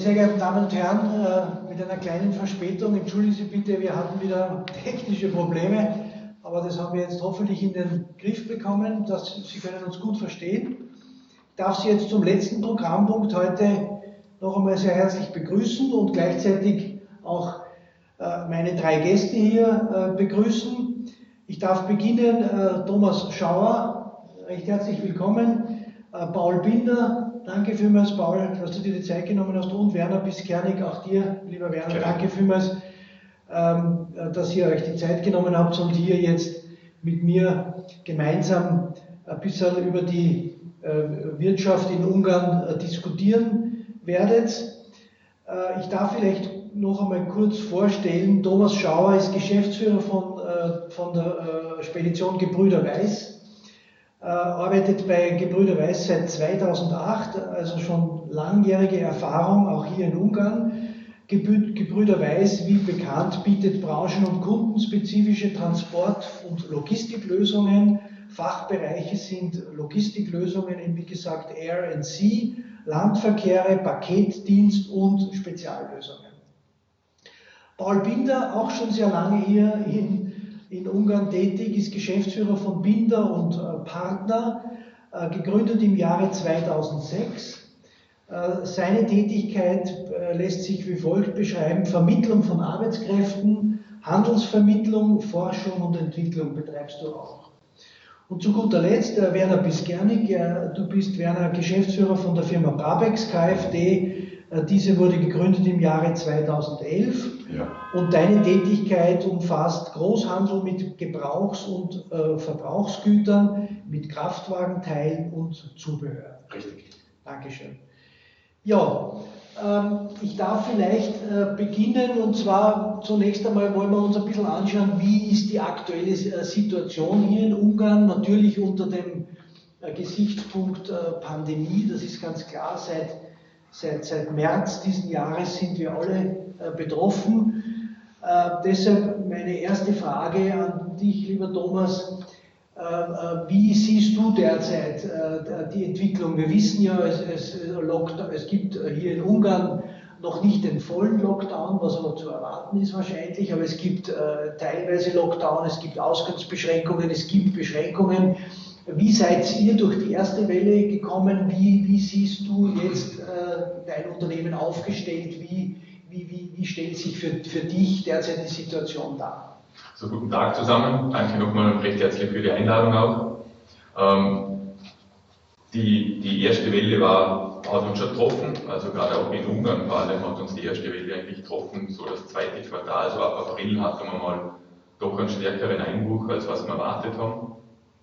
Sehr geehrte Damen und Herren, äh, mit einer kleinen Verspätung, entschuldigen Sie bitte, wir hatten wieder technische Probleme, aber das haben wir jetzt hoffentlich in den Griff bekommen, dass Sie können uns gut verstehen. Ich darf Sie jetzt zum letzten Programmpunkt heute noch einmal sehr herzlich begrüßen und gleichzeitig auch äh, meine drei Gäste hier äh, begrüßen. Ich darf beginnen, Thomas Schauer, recht herzlich willkommen, Paul Binder, Danke vielmals, Paul, dass du dir die Zeit genommen hast. Und Werner Biskernig, auch dir, lieber Werner, ja. danke vielmals, ähm, dass ihr euch die Zeit genommen habt und hier jetzt mit mir gemeinsam ein bisschen über die äh, Wirtschaft in Ungarn äh, diskutieren werdet. Äh, ich darf vielleicht noch einmal kurz vorstellen, Thomas Schauer ist Geschäftsführer von, äh, von der äh, Spedition Gebrüder Weiß arbeitet bei Gebrüder Weiß seit 2008, also schon langjährige Erfahrung, auch hier in Ungarn. Gebrüder Weiß, wie bekannt, bietet branchen- und kundenspezifische Transport- und Logistiklösungen. Fachbereiche sind Logistiklösungen in, wie gesagt, Air and Sea, Landverkehre, Paketdienst und Speziallösungen. Paul Binder, auch schon sehr lange hier in in Ungarn tätig, ist Geschäftsführer von Binder und äh, Partner, äh, gegründet im Jahre 2006. Äh, seine Tätigkeit lässt sich wie folgt beschreiben. Vermittlung von Arbeitskräften, Handelsvermittlung, Forschung und Entwicklung betreibst du auch. Und zu guter Letzt, Werner Biskernig, du bist Werner Geschäftsführer von der Firma Brabex KfD, diese wurde gegründet im Jahre 2011 ja. und deine Tätigkeit umfasst Großhandel mit Gebrauchs- und äh, Verbrauchsgütern, mit Kraftwagenteilen und Zubehör. Richtig. Dankeschön. Ja, ähm, ich darf vielleicht äh, beginnen und zwar zunächst einmal wollen wir uns ein bisschen anschauen, wie ist die aktuelle äh, Situation hier in Ungarn, natürlich unter dem äh, Gesichtspunkt äh, Pandemie, das ist ganz klar seit Seit, seit März diesen Jahres sind wir alle äh, betroffen. Äh, deshalb meine erste Frage an dich, lieber Thomas. Äh, wie siehst du derzeit die Entwicklung? Wir wissen ja, es, es, es gibt hier in Ungarn noch nicht den vollen Lockdown, was aber zu erwarten ist wahrscheinlich, aber es gibt teilweise Lockdown, es gibt Ausgangsbeschränkungen, es gibt Beschränkungen wie seid ihr durch die erste Welle gekommen? Wie, wie siehst du jetzt äh, dein Unternehmen aufgestellt? Wie, wie, wie, stellt sich für, für dich derzeit die Situation dar? So, guten Tag zusammen. Danke nochmal recht herzlich für die Einladung auch. Ähm, die, die erste Welle war, hat uns schon getroffen, also gerade auch in Ungarn vor allem hat uns die erste Welle eigentlich getroffen. So das zweite Quartal, so ab April hatten wir mal doch einen stärkeren Einbruch, als was wir erwartet haben.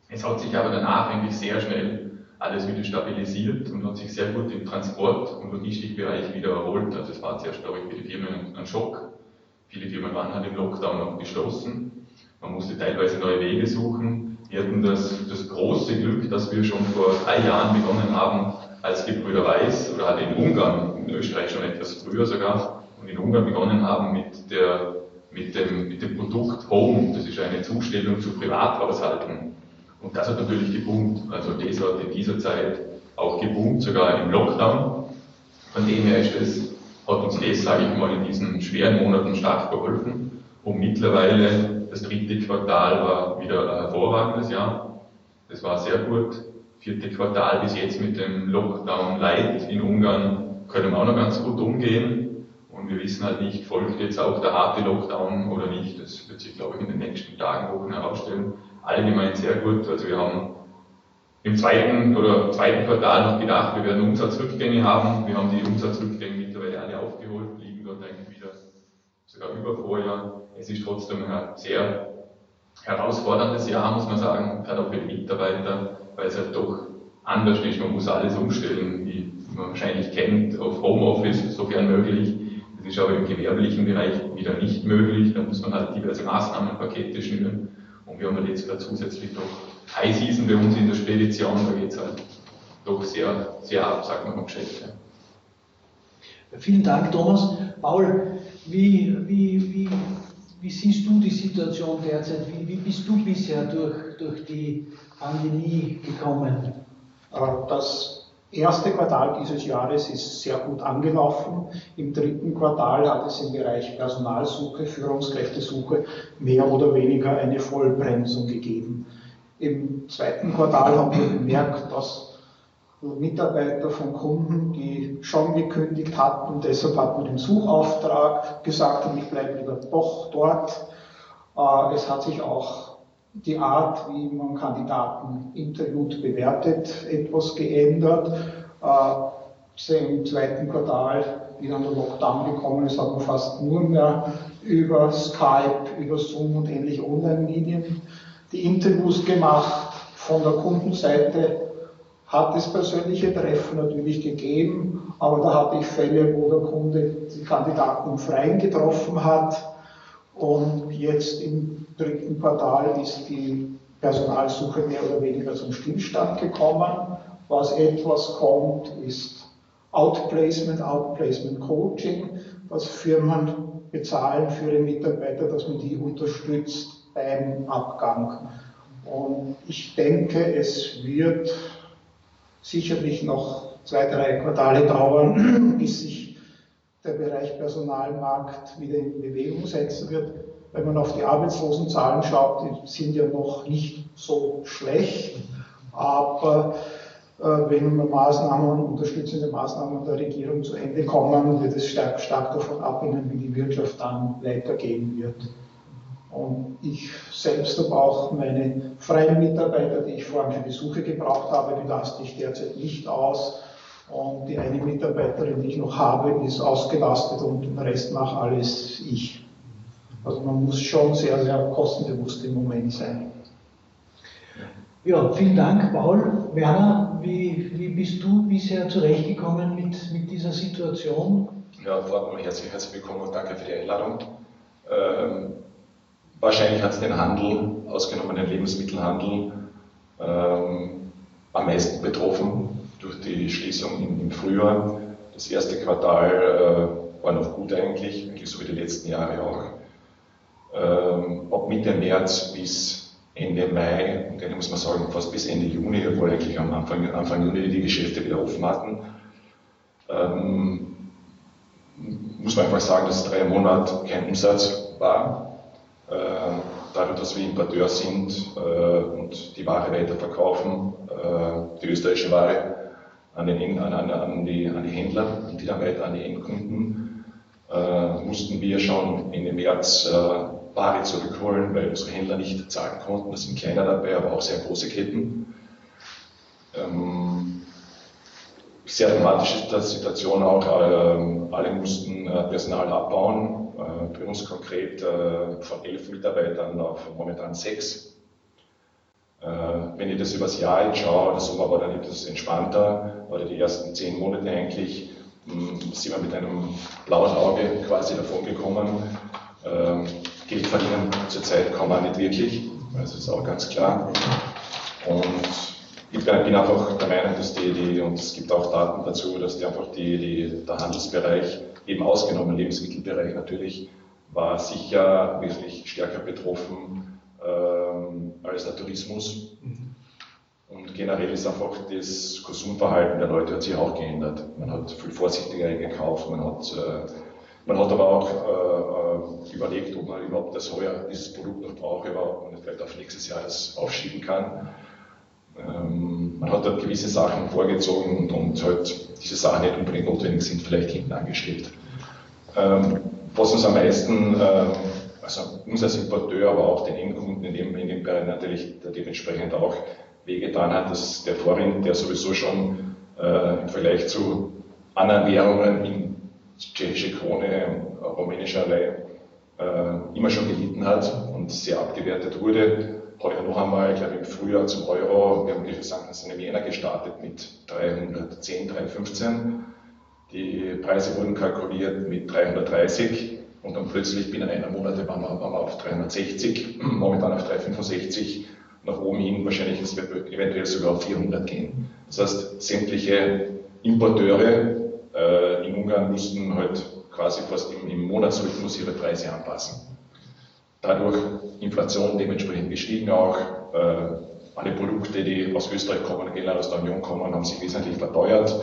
Es hat sich aber danach eigentlich sehr schnell alles wieder stabilisiert und hat sich sehr gut im Transport- und Logistikbereich wieder erholt. Also es war zuerst, glaube ich, für die Firmen ein Schock. Viele Firmen waren halt im Lockdown noch geschlossen. Man musste teilweise neue Wege suchen. Wir hatten das, das große Glück, dass wir schon vor drei Jahren begonnen haben, als Gebrüder Weiß, oder halt in Ungarn, in Österreich schon etwas früher sogar, und in Ungarn begonnen haben mit, der, mit, dem, mit dem Produkt Home. Das ist eine Zustellung zu Privathaushalten und das hat natürlich geboomt. Also das hat in dieser Zeit auch geboomt, sogar im Lockdown. Von dem her ist es, hat uns das, sage ich mal, in diesen schweren Monaten stark geholfen. Und mittlerweile, das dritte Quartal war wieder ein hervorragendes Jahr. Das war sehr gut. Vierte Quartal bis jetzt mit dem Lockdown Light in Ungarn können wir auch noch ganz gut umgehen. Und wir wissen halt nicht, folgt jetzt auch der harte Lockdown oder nicht. Das wird sich, glaube ich, in den nächsten Tagen, Wochen herausstellen allgemein sehr gut. Also wir haben im zweiten oder zweiten Quartal noch gedacht, wir werden Umsatzrückgänge haben. Wir haben die Umsatzrückgänge mittlerweile alle aufgeholt, liegen dort eigentlich wieder sogar über Vorjahr. Es ist trotzdem ein sehr herausforderndes Jahr, muss man sagen, gerade auch für die Mitarbeiter, weil es halt doch anders ist. Man muss alles umstellen, wie man wahrscheinlich kennt, auf Homeoffice, sofern möglich. Das ist aber im gewerblichen Bereich wieder nicht möglich. Da muss man halt diverse Maßnahmenpakete schnüren. Und wir haben halt jetzt gerade zusätzlich noch High Season bei uns in der Spedition, da geht es halt doch sehr, sehr ab, sagt man vom Geschäft. Ja. Vielen Dank, Thomas. Paul, wie, wie, wie, wie siehst du die Situation derzeit? Wie, wie bist du bisher durch, durch die Pandemie gekommen? Äh, das erste Quartal dieses Jahres ist sehr gut angelaufen. Im dritten Quartal hat es im Bereich Personalsuche, Führungskräftesuche mehr oder weniger eine Vollbremsung gegeben. Im zweiten Quartal haben wir bemerkt, dass Mitarbeiter von Kunden, die schon gekündigt hatten, deshalb hat man den Suchauftrag gesagt, und ich bleibe lieber doch dort. Äh, es hat sich auch die Art, wie man Kandidaten interviewt, bewertet, etwas geändert. Äh, Im zweiten Quartal, wie dann der Lockdown gekommen ist, hat man fast nur mehr über Skype, über Zoom und ähnliche Online-Medien die Interviews gemacht. Von der Kundenseite hat es persönliche Treffen natürlich gegeben, aber da hatte ich Fälle, wo der Kunde die Kandidaten im Freien getroffen hat. Und jetzt im dritten Quartal ist die Personalsuche mehr oder weniger zum Stillstand gekommen. Was etwas kommt, ist Outplacement, Outplacement Coaching, was Firmen bezahlen für ihre Mitarbeiter, dass man die unterstützt beim Abgang. Und ich denke, es wird sicherlich noch zwei, drei Quartale dauern, bis sich der Bereich Personalmarkt wieder in Bewegung setzen wird. Wenn man auf die Arbeitslosenzahlen schaut, die sind ja noch nicht so schlecht, aber äh, wenn Maßnahmen, unterstützende Maßnahmen der Regierung zu Ende kommen, wird es stark, stark davon abhängen, wie die Wirtschaft dann weitergehen wird. Und ich selbst habe auch meine freien Mitarbeiter, die ich vorhin für Besuche gebraucht habe, die lasse ich derzeit nicht aus. Und die eine Mitarbeiterin, die ich noch habe, ist ausgelastet und den Rest mache alles ich. Also man muss schon sehr, sehr kostenbewusst im Moment sein. Ja, vielen Dank, Paul. Werner, wie, wie bist du bisher zurechtgekommen mit, mit dieser Situation? Ja, vorab herzlich, herzlich willkommen und danke für die Einladung. Ähm, Wahrscheinlich hat es den Handel, ausgenommen den Lebensmittelhandel, ähm, am meisten betroffen durch die Schließung im, im Frühjahr. Das erste Quartal äh, war noch gut eigentlich, eigentlich so wie die letzten Jahre auch. Ähm, ab Mitte März bis Ende Mai, und dann muss man sagen, fast bis Ende Juni, obwohl eigentlich am Anfang, Anfang Juni die Geschäfte wieder offen hatten, ähm, muss man einfach sagen, dass drei Monate kein Umsatz war. Äh, dadurch, dass wir Importeur sind äh, und die Ware weiterverkaufen, äh, die österreichische Ware an, den, an, an, die, an die Händler und die dann weiter an die Endkunden, mussten wir schon Ende März Ware zurückholen, weil unsere Händler nicht zahlen konnten. Das sind kleiner dabei, aber auch sehr große Ketten. Ähm, sehr dramatisch ist die Situation auch. alle mussten Personal abbauen, bei uns konkret äh, von elf Mitarbeitern auf momentan sechs. Äh, wenn ich das übers Jahr schaue, der Sommer war dann etwas entspannter, oder die ersten zehn Monate eigentlich, hm, sind wir mit einem blauen Auge quasi davon gekommen. Ähm, Geld verdienen zurzeit kann man nicht wirklich, das ist auch ganz klar. Und ich bin einfach der Meinung, dass die, die, und es gibt auch Daten dazu, dass die einfach die, die, der Handelsbereich, eben ausgenommen Lebensmittelbereich natürlich, war sicher wesentlich stärker betroffen ähm, als der Tourismus. Mhm. Und generell ist einfach das Konsumverhalten der Leute hat sich auch geändert. Man hat viel vorsichtiger gekauft, man hat, äh, man hat aber auch äh, äh überlegt, ob man überhaupt das heuer dieses Produkt noch braucht, ob man vielleicht auf nächstes Jahr das aufschieben kann. Ähm, man hat dort gewisse Sachen vorgezogen und, und halt diese Sachen nicht unbedingt notwendig sind, vielleicht hinten angestellt. Ähm, was uns am meisten, äh, also uns als Importeur, aber auch den Endkunden in dem, in dem Bereich natürlich dementsprechend auch wehgetan hat, dass der Vorrind, der sowieso schon äh, im Vergleich zu anderen Währungen in tschechische Krone, rumänischer Lei, äh, immer schon gelitten hat und sehr abgewertet wurde, ja noch einmal, ich glaube im Frühjahr zum Euro, wir haben die sind in Jänner gestartet mit 310, 315 die Preise wurden kalkuliert mit 330 und dann plötzlich binnen einer Monate waren wir, waren wir auf 360, momentan auf 365, nach oben hin wahrscheinlich eventuell sogar auf 400 gehen. Das heißt, sämtliche Importeure äh, in Ungarn mussten halt quasi fast im, im Monatsrhythmus ihre Preise anpassen. Dadurch Inflation dementsprechend gestiegen auch, äh, alle Produkte, die aus Österreich kommen, generell aus der Union kommen, haben sich wesentlich verteuert.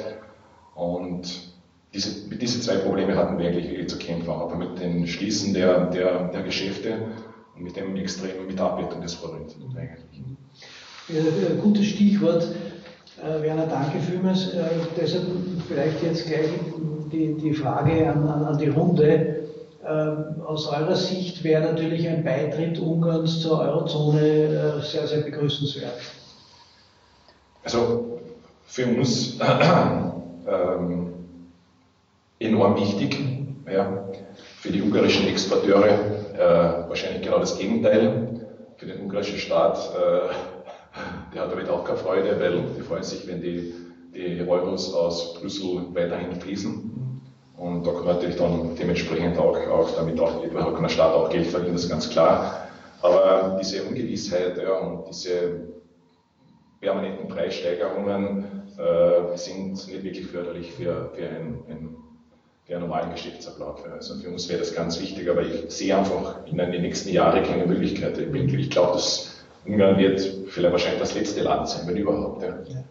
Und diese, mit diesen zwei Probleme hatten wir eigentlich wirklich zu kämpfen, aber mit dem Schließen der, der, der Geschäfte und mit dem extremen Mitarbeitung des Vorrunds eigentlich. Ja, gutes Stichwort. Äh, Werner, danke vielmals. Äh, deshalb vielleicht jetzt gleich die, die Frage an, an, an die Runde. Ähm, aus eurer Sicht wäre natürlich ein Beitritt Ungarns zur Eurozone äh, sehr, sehr begrüßenswert. Also für uns ähm, enorm wichtig. Ja. Für die ungarischen Exporteure äh, wahrscheinlich genau das Gegenteil. Für den ungarischen Staat, der hat damit auch keine Freude, weil die freuen sich, wenn die, die Euros aus Brüssel weiterhin fließen. Und da kann natürlich dann dementsprechend auch, auch damit auch, kann der Staat auch Geld verdienen, das ist ganz klar. Aber diese Ungewissheit ja, und diese permanenten Preissteigerungen äh, sind nicht wirklich förderlich für, für, ein, ein, einen normalen Geschäftsablauf. Also für uns wäre das ganz wichtig, aber ich sehe einfach in den nächsten Jahren keine Möglichkeit. Ich glaube, dass Ungarn wird vielleicht wahrscheinlich das letzte Land sein, wenn überhaupt. Ja. Ja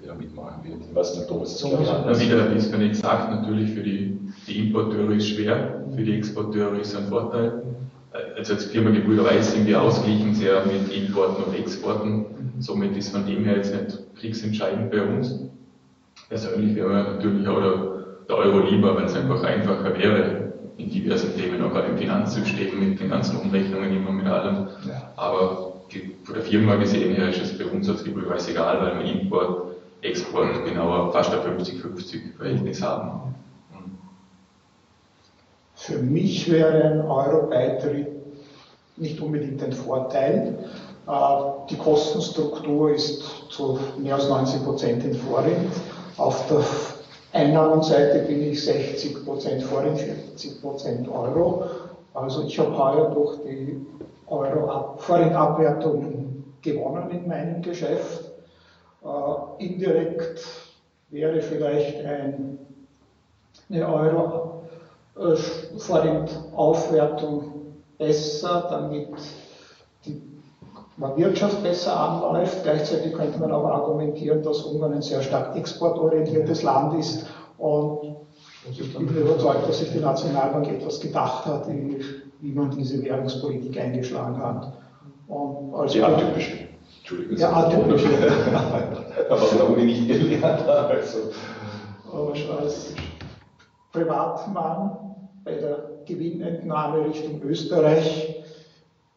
wieder mitmachen wird. Ich weiß nicht, Thomas, das ja, wieder, wie es gar nicht sagt, natürlich für die, die Importeure ist schwer, für die Exporteure ist ein Vorteil. Also als Firma Gebrüder sind wir ausgeglichen sehr mit Importen und Exporten. Somit ist von dem her jetzt nicht kriegsentscheidend bei uns. Persönlich wäre natürlich auch der, der Euro lieber, weil es einfach einfacher wäre in diversen Themen, auch im Finanzsystem mit den ganzen Umrechnungen immer mit allem. Aber von der Firma gesehen her ist es bei uns als Gebrüder egal, weil wir Import Export genauer fast ein 50-50 Verhältnis haben. Für mich wäre ein Euro-Beitritt nicht unbedingt ein Vorteil. Äh, die Kostenstruktur ist zu mehr als 90 Prozent in Forint. Auf der Einnahmenseite bin ich 60 Prozent Forint, 40 Prozent Euro. Also ich habe heuer durch die Euro-Forint-Abwertung gewonnen in meinem Geschäft. Äh, indirekt wäre vielleicht ein, eine Euro äh, Forint-Aufwertung besser, damit die Wirtschaft besser anläuft. Gleichzeitig könnte man aber argumentieren, dass Ungarn ein sehr stark exportorientiertes Land ist und ich bin überzeugt, dass sich die Nationalbank etwas gedacht hat, wie, wie man diese Währungspolitik eingeschlagen hat. Und als ja, typisch. Entschuldigung. Ja, atypisch. Aber was der Uni nicht gelernt hat. Also. Aber als Privatmann bei der Gewinnentnahme Richtung Österreich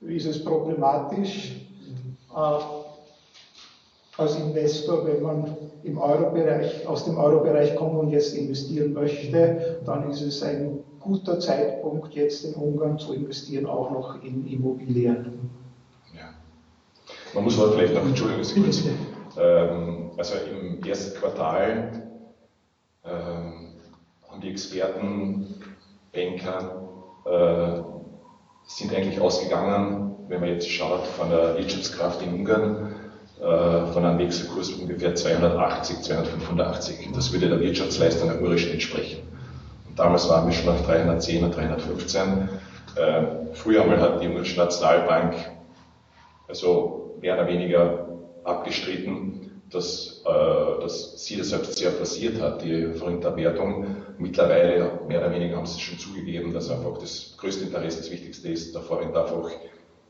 ist es problematisch. Äh, als Investor, wenn man im Eurobereich, aus dem Eurobereich kommt und jetzt investieren möchte, dann ist es ein guter Zeitpunkt, jetzt in Ungarn zu investieren, auch noch in Immobilien. Man muss aber vielleicht noch, Entschuldigung, kurz, ähm, also im ersten Quartal ähm, haben die Experten, Banker, äh, sind eigentlich ausgegangen, wenn man jetzt schaut, von der Wirtschaftskraft in Ungarn, äh, von einem Wechselkurs ungefähr 280, 285. Das würde der Wirtschaftsleistung der ungarischen entsprechen. Damals waren wir schon auf 310 und 315. Äh, früher einmal hat die ungarische Nationalbank also mehr oder weniger abgestritten, dass, äh, dass sie das selbst sehr forciert hat, die Forint-Abwertung. Mittlerweile, mehr oder weniger, haben sie schon zugegeben, dass einfach das größte Interesse, das Wichtigste ist, der Forint einfach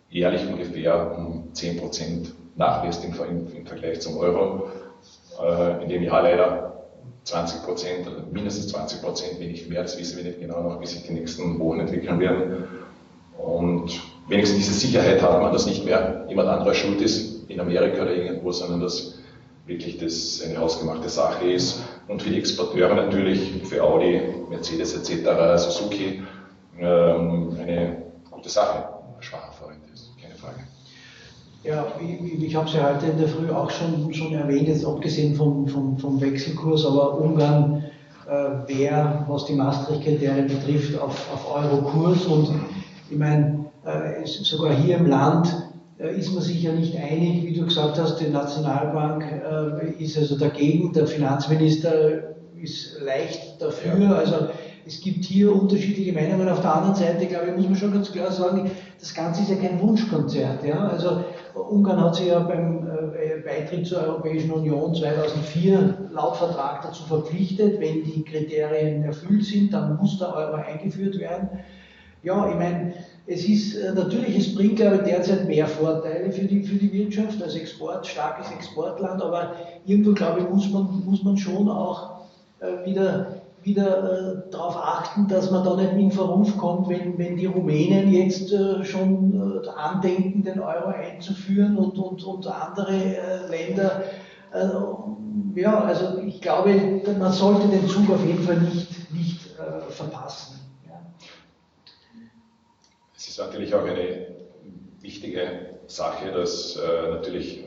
jährlich ungefähr um 10% nachlässt im, im, Vergleich zum Euro. Äh, in dem Jahr leider 20 Prozent, mindestens 20 Prozent, wenn nicht mehr, das wissen wir nicht genau noch, wie sich die nächsten Wochen entwickeln werden. Und wenigstens diese Sicherheit hat man, dass nicht mehr jemand anderer schuld ist in Amerika oder irgendwo, sondern dass wirklich das eine ausgemachte Sache ist. Und für die Exporteure natürlich, für Audi, Mercedes etc., Suzuki, ähm, eine gute Sache, ein schwacher Freund ist, keine Frage. Ja, ich, ich habe es ja heute in der Früh auch schon, schon erwähnt, jetzt abgesehen vom, vom, vom Wechselkurs, aber Ungarn äh, wäre, was die Maastricht-Kriterien betrifft, auf, auf Euro-Kurs und ich meine, äh, sogar hier im Land äh, ist man sich ja nicht einig, wie du gesagt hast, die Nationalbank äh, ist also dagegen, der Finanzminister ist leicht dafür. Also es gibt hier unterschiedliche Meinungen. Auf der anderen Seite, glaube ich, muss man schon ganz klar sagen, das Ganze ist ja kein Wunschkonzert. Ja? Also Ungarn hat sich ja beim äh, Beitritt zur Europäischen Union 2004 laut Vertrag dazu verpflichtet, wenn die Kriterien erfüllt sind, dann muss der Euro eingeführt werden. Ja, ich meine, es ist äh, natürlich, es bringt glaube ich derzeit mehr Vorteile für die, für die Wirtschaft als Export, starkes Exportland, aber irgendwo glaube ich, muss man, muss man schon auch äh, wieder wieder äh, darauf achten, dass man da nicht in Verruf kommt, wenn, wenn die Rumänen jetzt äh, schon äh, andenken, den Euro einzuführen und, und, und andere äh, Länder. Äh, ja, also ich glaube, man sollte den Zug auf jeden Fall nicht, nicht äh, verpassen. Ja. Es ist natürlich auch eine wichtige Sache, dass natürlich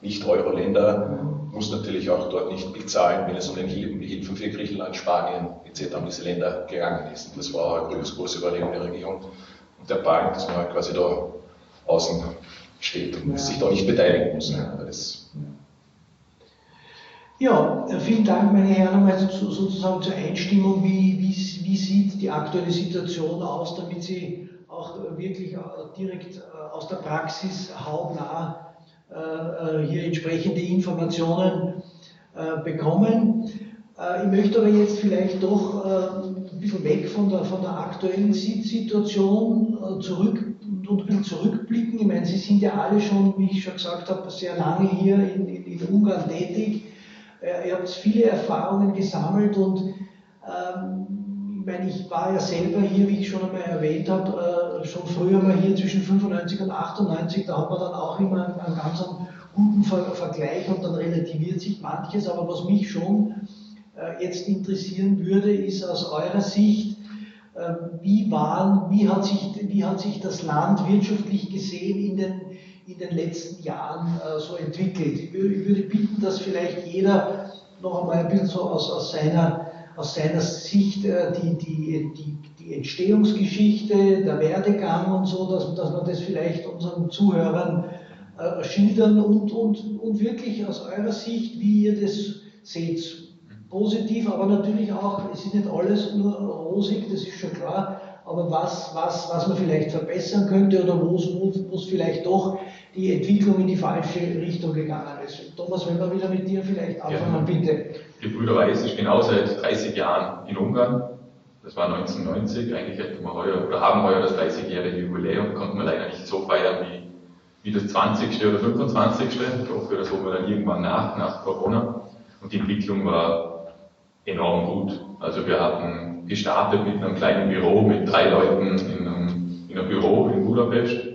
nicht-Euro-Länder muss natürlich auch dort nicht bezahlen, wenn es um den Hilfen für Griechenland, Spanien etc. um diese Länder gegangen ist. Und das war auch eine große Überlegung der Regierung und der Bank, dass man quasi da außen steht und ja. sich da nicht beteiligen muss. Ja. Ja, vielen Dank, meine Herren, nochmal sozusagen zur Einstimmung. Wie, wie, wie sieht die aktuelle Situation aus, damit Sie auch wirklich direkt aus der Praxis hautnah äh, hier entsprechende Informationen äh, bekommen. Äh, ich möchte aber jetzt vielleicht doch ein bisschen weg von der, von der aktuellen Situation zurück und bisschen zurückblicken. Ich meine, Sie sind ja alle schon, wie ich schon gesagt habe, sehr lange hier in, in, in Ungarn tätig. Ihr habt viele Erfahrungen gesammelt und ähm, meine, ich war ja selber hier, wie ich schon einmal erwähnt habe, äh, schon früher mal hier zwischen 95 und 98, da hat man dann auch immer einen, einen ganz guten Ver Vergleich und dann relativiert sich manches. Aber was mich schon äh, jetzt interessieren würde, ist aus eurer Sicht, äh, wie, waren, wie, hat sich, wie hat sich das Land wirtschaftlich gesehen in den, in den letzten Jahren so entwickelt? Ich würde bitten, dass vielleicht jeder noch einmal ein bisschen so aus, aus seiner aus seiner Sicht äh, die, die, die, die Entstehungsgeschichte, der Werdegang und so, dass, dass wir das vielleicht unseren Zuhörern äh, schildern und, und, und wirklich aus eurer Sicht, wie ihr das seht. Positiv, aber natürlich auch, es ist nicht alles nur rosig, das ist schon klar, aber was, was, was man vielleicht verbessern könnte oder wo es vielleicht doch die Entwicklung in die falsche Richtung gegangen ist. Thomas, wenn wir wieder mit dir vielleicht anfangen, ja. bitte. Die Brüder Weiß, ich bin auch seit 30 Jahren in Ungarn. Das war 1990. Eigentlich hätten wir heuer, oder haben heuer das 30-jährige Jubiläum, konnten wir leider nicht so feiern wie, wie das 20. oder 25. Ich hoffe, das holen wir dann irgendwann nach, nach Corona. Und die Entwicklung war enorm gut. Also wir hatten gestartet mit einem kleinen Büro mit drei Leuten in einem, in einem Büro in Budapest.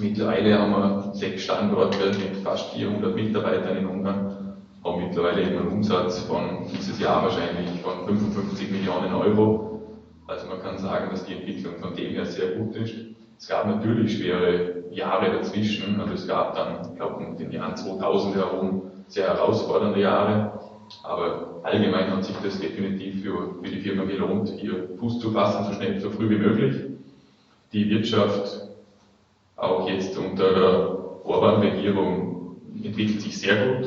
Mittlerweile haben wir sechs Standorte mit fast 400 Mitarbeitern in Ungarn haben mittlerweile eben einen Umsatz von dieses Jahr wahrscheinlich von 55 Millionen Euro. Also man kann sagen, dass die Entwicklung von dem her sehr gut ist. Es gab natürlich schwere Jahre dazwischen, also es gab dann, ich glaube, um den Jahren 2000 herum sehr herausfordernde Jahre. Aber allgemein hat sich das definitiv für, für die Firma gelohnt, hier Fuß zu fassen, so schnell, so früh wie möglich. Die Wirtschaft, auch jetzt unter der Orban-Regierung, entwickelt sich sehr gut.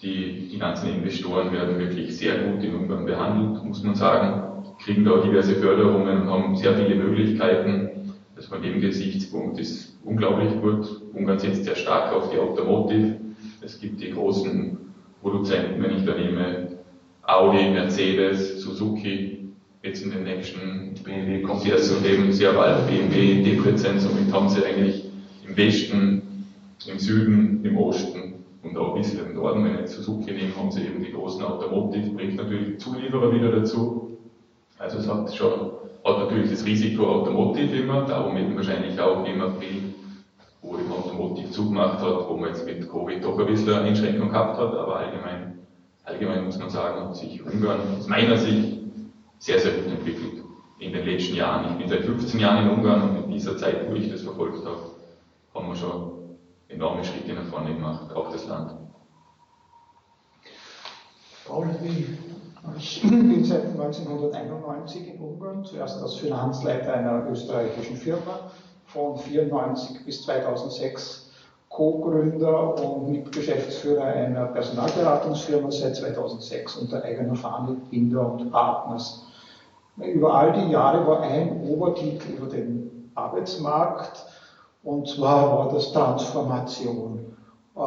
Die, die ganzen Investoren werden wirklich sehr gut in Ungarn behandelt, muss man sagen, kriegen da diverse Förderungen und haben sehr viele Möglichkeiten. Also von dem Gesichtspunkt ist unglaublich gut. Ungarn setzt sehr stark auf die Automotive. Es gibt die großen Produzenten, wenn ich da nehme, Audi, Mercedes, Suzuki, jetzt in den nächsten BMW kommt erst so eben sehr bald BMW, Debrecen, somit haben sie eigentlich im Westen, im Süden, im Osten und auch ein bisschen im Norden, wenn ich Suzuki nehme, haben sie eben die großen Automotive, bringt natürlich Zulieferer wieder dazu. Also es hat schon, hat natürlich das Risiko Automotive immer, darum eben wahrscheinlich auch immer viel, wo im Automotive zugemacht hat, wo man jetzt mit Covid doch ein bisschen eine Einschränkung gehabt hat, aber allgemein, allgemein muss man sagen, hat sich Ungarn aus meiner Sicht sehr, sehr gut entwickelt in den letzten Jahren. Ich bin seit 15 Jahren in Ungarn und in dieser Zeit, wo ich das verfolgt habe, haben wir schon enorme Schritte nach vorne gemacht, auch das Land. Paul, ich bin seit 1991 in Ungarn, zuerst als Finanzleiter einer österreichischen Firma, von 1994 bis 2006 Co-Gründer und Mitgeschäftsführer einer Personalberatungsfirma seit 2006 unter eigener Fahne Binder und Partners. Über all die Jahre war ein Obertitel über den Arbeitsmarkt Und zwar war das Transformation. Äh,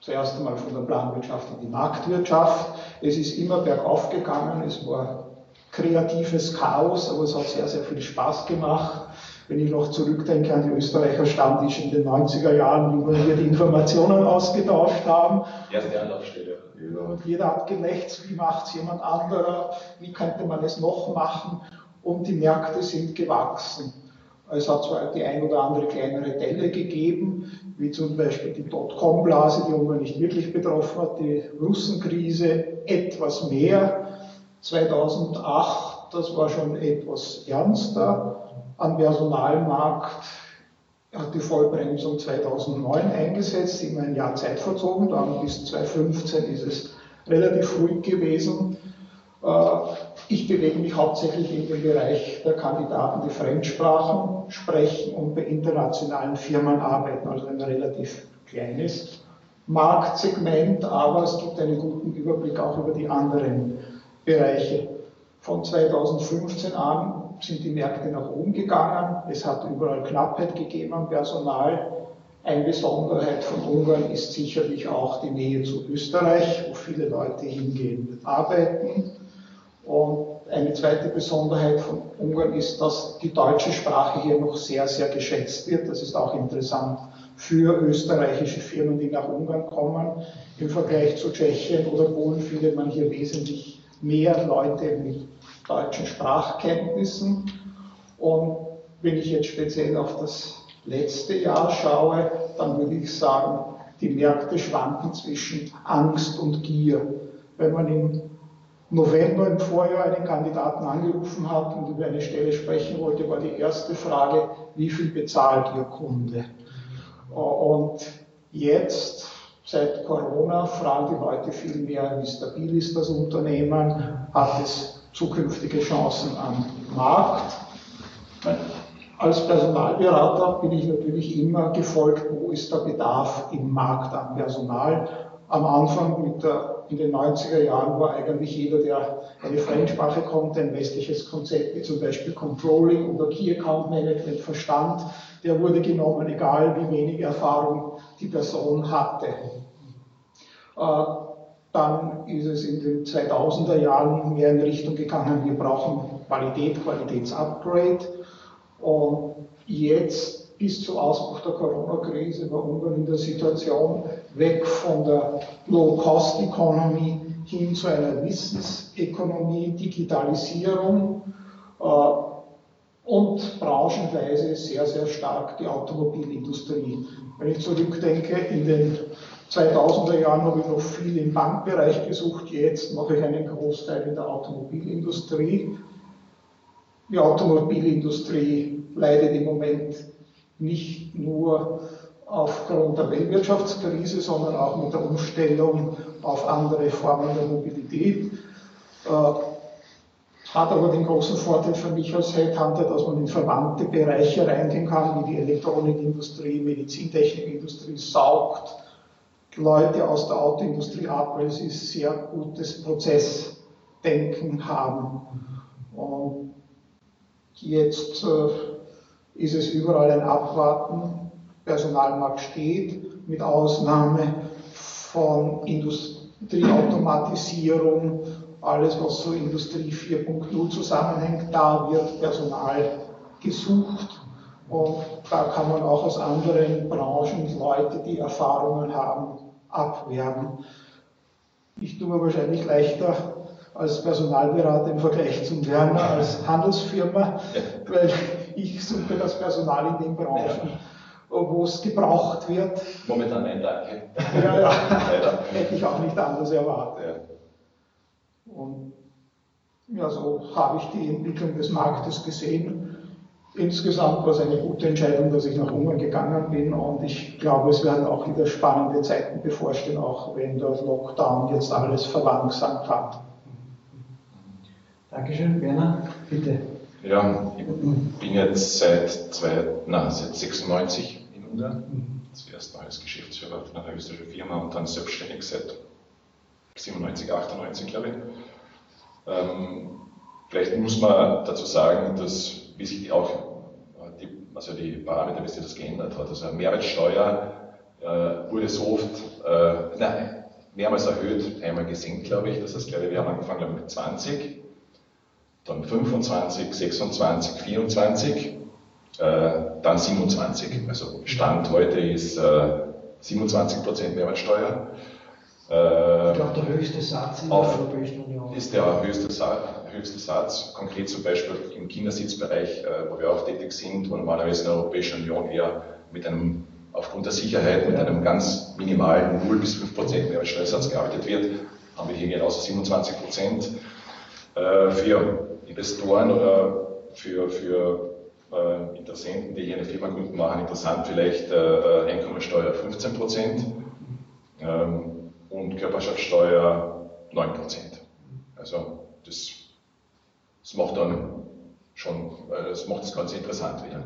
zuerst einmal von der Planwirtschaft in die Marktwirtschaft. Es ist immer bergauf gegangen, es war kreatives Chaos, aber es hat sehr, sehr viel Spaß gemacht. Wenn ich noch zurückdenke an die Österreicher Stammtisch in den 90er Jahren, wie wir die Informationen ausgetauscht haben. Erste Anlaufstelle. Und jeder hat gelächzt, wie macht es jemand anderer, wie könnte man es noch machen. Und die Märkte sind gewachsen. Es hat zwar die ein oder andere kleinere Delle gegeben, wie zum Beispiel die Dotcom-Blase, die Ungarn nicht wirklich betroffen hat, die Russenkrise etwas mehr. 2008, das war schon etwas ernster. Am Personalmarkt hat die Vollbremsung 2009 eingesetzt, immer ein Jahr Zeit verzogen, dann bis 2015 ist es relativ ruhig gewesen. Äh, ich bewege mich hauptsächlich in dem Bereich der Kandidaten, die Fremdsprachen sprechen und bei internationalen Firmen arbeiten, also ein relativ kleines Marktsegment, aber es gibt einen guten Überblick auch über die anderen Bereiche. Von 2015 an sind die Märkte nach oben gegangen. Es hat überall Knappheit gegeben am Personal. Eine Besonderheit von Ungarn ist sicherlich auch die Nähe zu Österreich, wo viele Leute hingehen und arbeiten. Und eine zweite Besonderheit von Ungarn ist, dass die deutsche Sprache hier noch sehr, sehr geschätzt wird. Das ist auch interessant für österreichische Firmen, die nach Ungarn kommen. Im Vergleich zu Tschechien oder Polen findet man hier wesentlich mehr Leute mit deutschen Sprachkenntnissen. Und wenn ich jetzt speziell auf das letzte Jahr schaue, dann würde ich sagen, die Märkte schwanken zwischen Angst und Gier. Wenn man im November im Vorjahr einen Kandidaten angerufen hat und über eine Stelle sprechen wollte, war die erste Frage, wie viel bezahlt Ihr Kunde? Und jetzt, seit Corona, fragen die Leute viel mehr, wie stabil ist das Unternehmen, hat es zukünftige Chancen am Markt. Als Personalberater bin ich natürlich immer gefolgt, wo ist der Bedarf im Markt an Personal. Am Anfang der in den 90er Jahren war eigentlich jeder, der eine Fremdsprache konnte, ein westliches Konzept wie zum Beispiel Controlling oder Key Account Management verstand, der wurde genommen, egal wie wenig Erfahrung die Person hatte. Äh, dann ist es in den 2000er Jahren mehr in Richtung gegangen, wir brauchen Qualität, Qualitätsupgrade. Und jetzt bis zum Ausbruch der Corona-Krise war Ungarn in der Situation, weg von der Low-Cost-Economy hin zu einer Wissensökonomie, Digitalisierung äh, und branchenweise sehr, sehr stark die Automobilindustrie. Wenn ich zurückdenke, in den 2000er Jahren habe ich noch viel im Bankbereich gesucht, jetzt mache ich einen Großteil in der Automobilindustrie. Die Automobilindustrie leidet im Moment nicht nur aufgrund der Weltwirtschaftskrise, sondern auch mit der Umstellung auf andere Formen der Mobilität. Hat aber den großen Vorteil für mich als Headhunter, dass man in verwandte Bereiche reingehen kann, wie die Elektronikindustrie, Medizintechnikindustrie, saugt Leute aus der Autoindustrie ab, weil sie sehr gutes Prozessdenken haben. Und jetzt äh, ist es überall ein Abwarten Personalmarkt steht, mit Ausnahme von Industrieautomatisierung, alles was so Industrie 4.0 zusammenhängt, da wird Personal gesucht und da kann man auch aus anderen Branchen Leute, die Erfahrungen haben, abwerben. Ich tue mir wahrscheinlich leichter als Personalberater im Vergleich zum Werner als Handelsfirma, weil ich suche das Personal in den Branchen wo es gebraucht wird. Momentan ein Danke. Ja, ja. Hätte ich auch nicht anders erwartet. Und ja, so habe ich die Entwicklung des Marktes gesehen. Insgesamt war es eine gute Entscheidung, dass ich nach Ungarn gegangen bin und ich glaube, es werden auch wieder spannende Zeiten bevorstehen, auch wenn der Lockdown jetzt alles verlangsamt hat. Dankeschön, Werner, bitte. Ja, ich bin jetzt seit, zwei, na, seit 96 Gründer, zuerst noch als Geschäftsführer von einer österreichischen Firma und dann selbstständig seit 97, 98, glaube ich. Ähm, vielleicht muss man dazu sagen, dass wie sich auch die also die Parameter, wie sich das geändert hat. Also Mehrwertsteuer äh, wurde so oft, äh, nein, mehrmals erhöht, einmal gesenkt, glaube ich. Das heißt, glaube ich, wir haben angefangen mit 20, dann 25, 26, 24, äh, dann 27. Also Stand heute ist äh, 27% Mehrwertsteuer. Äh, ich glaube, der höchste Satz in der Europäischen Union. Ist der höchste, höchste Satz, konkret zum Beispiel im Kindersitzbereich, äh, wo wir auch tätig sind, wo normalerweise in der Europäischen Union eher mit einem aufgrund der Sicherheit mit einem ganz minimalen 0 bis 5 Prozent Mehrwertsteuersatz gearbeitet wird, haben wir hier genauso 27 Prozent. Äh, für Investoren oder für, für äh, Interessenten, die hier eine Firma gründen, machen interessant vielleicht äh, Einkommensteuer 15 Prozent ähm, und Körperschaftssteuer 9 Prozent. Also das, das macht dann schon, das macht das Ganze interessant wieder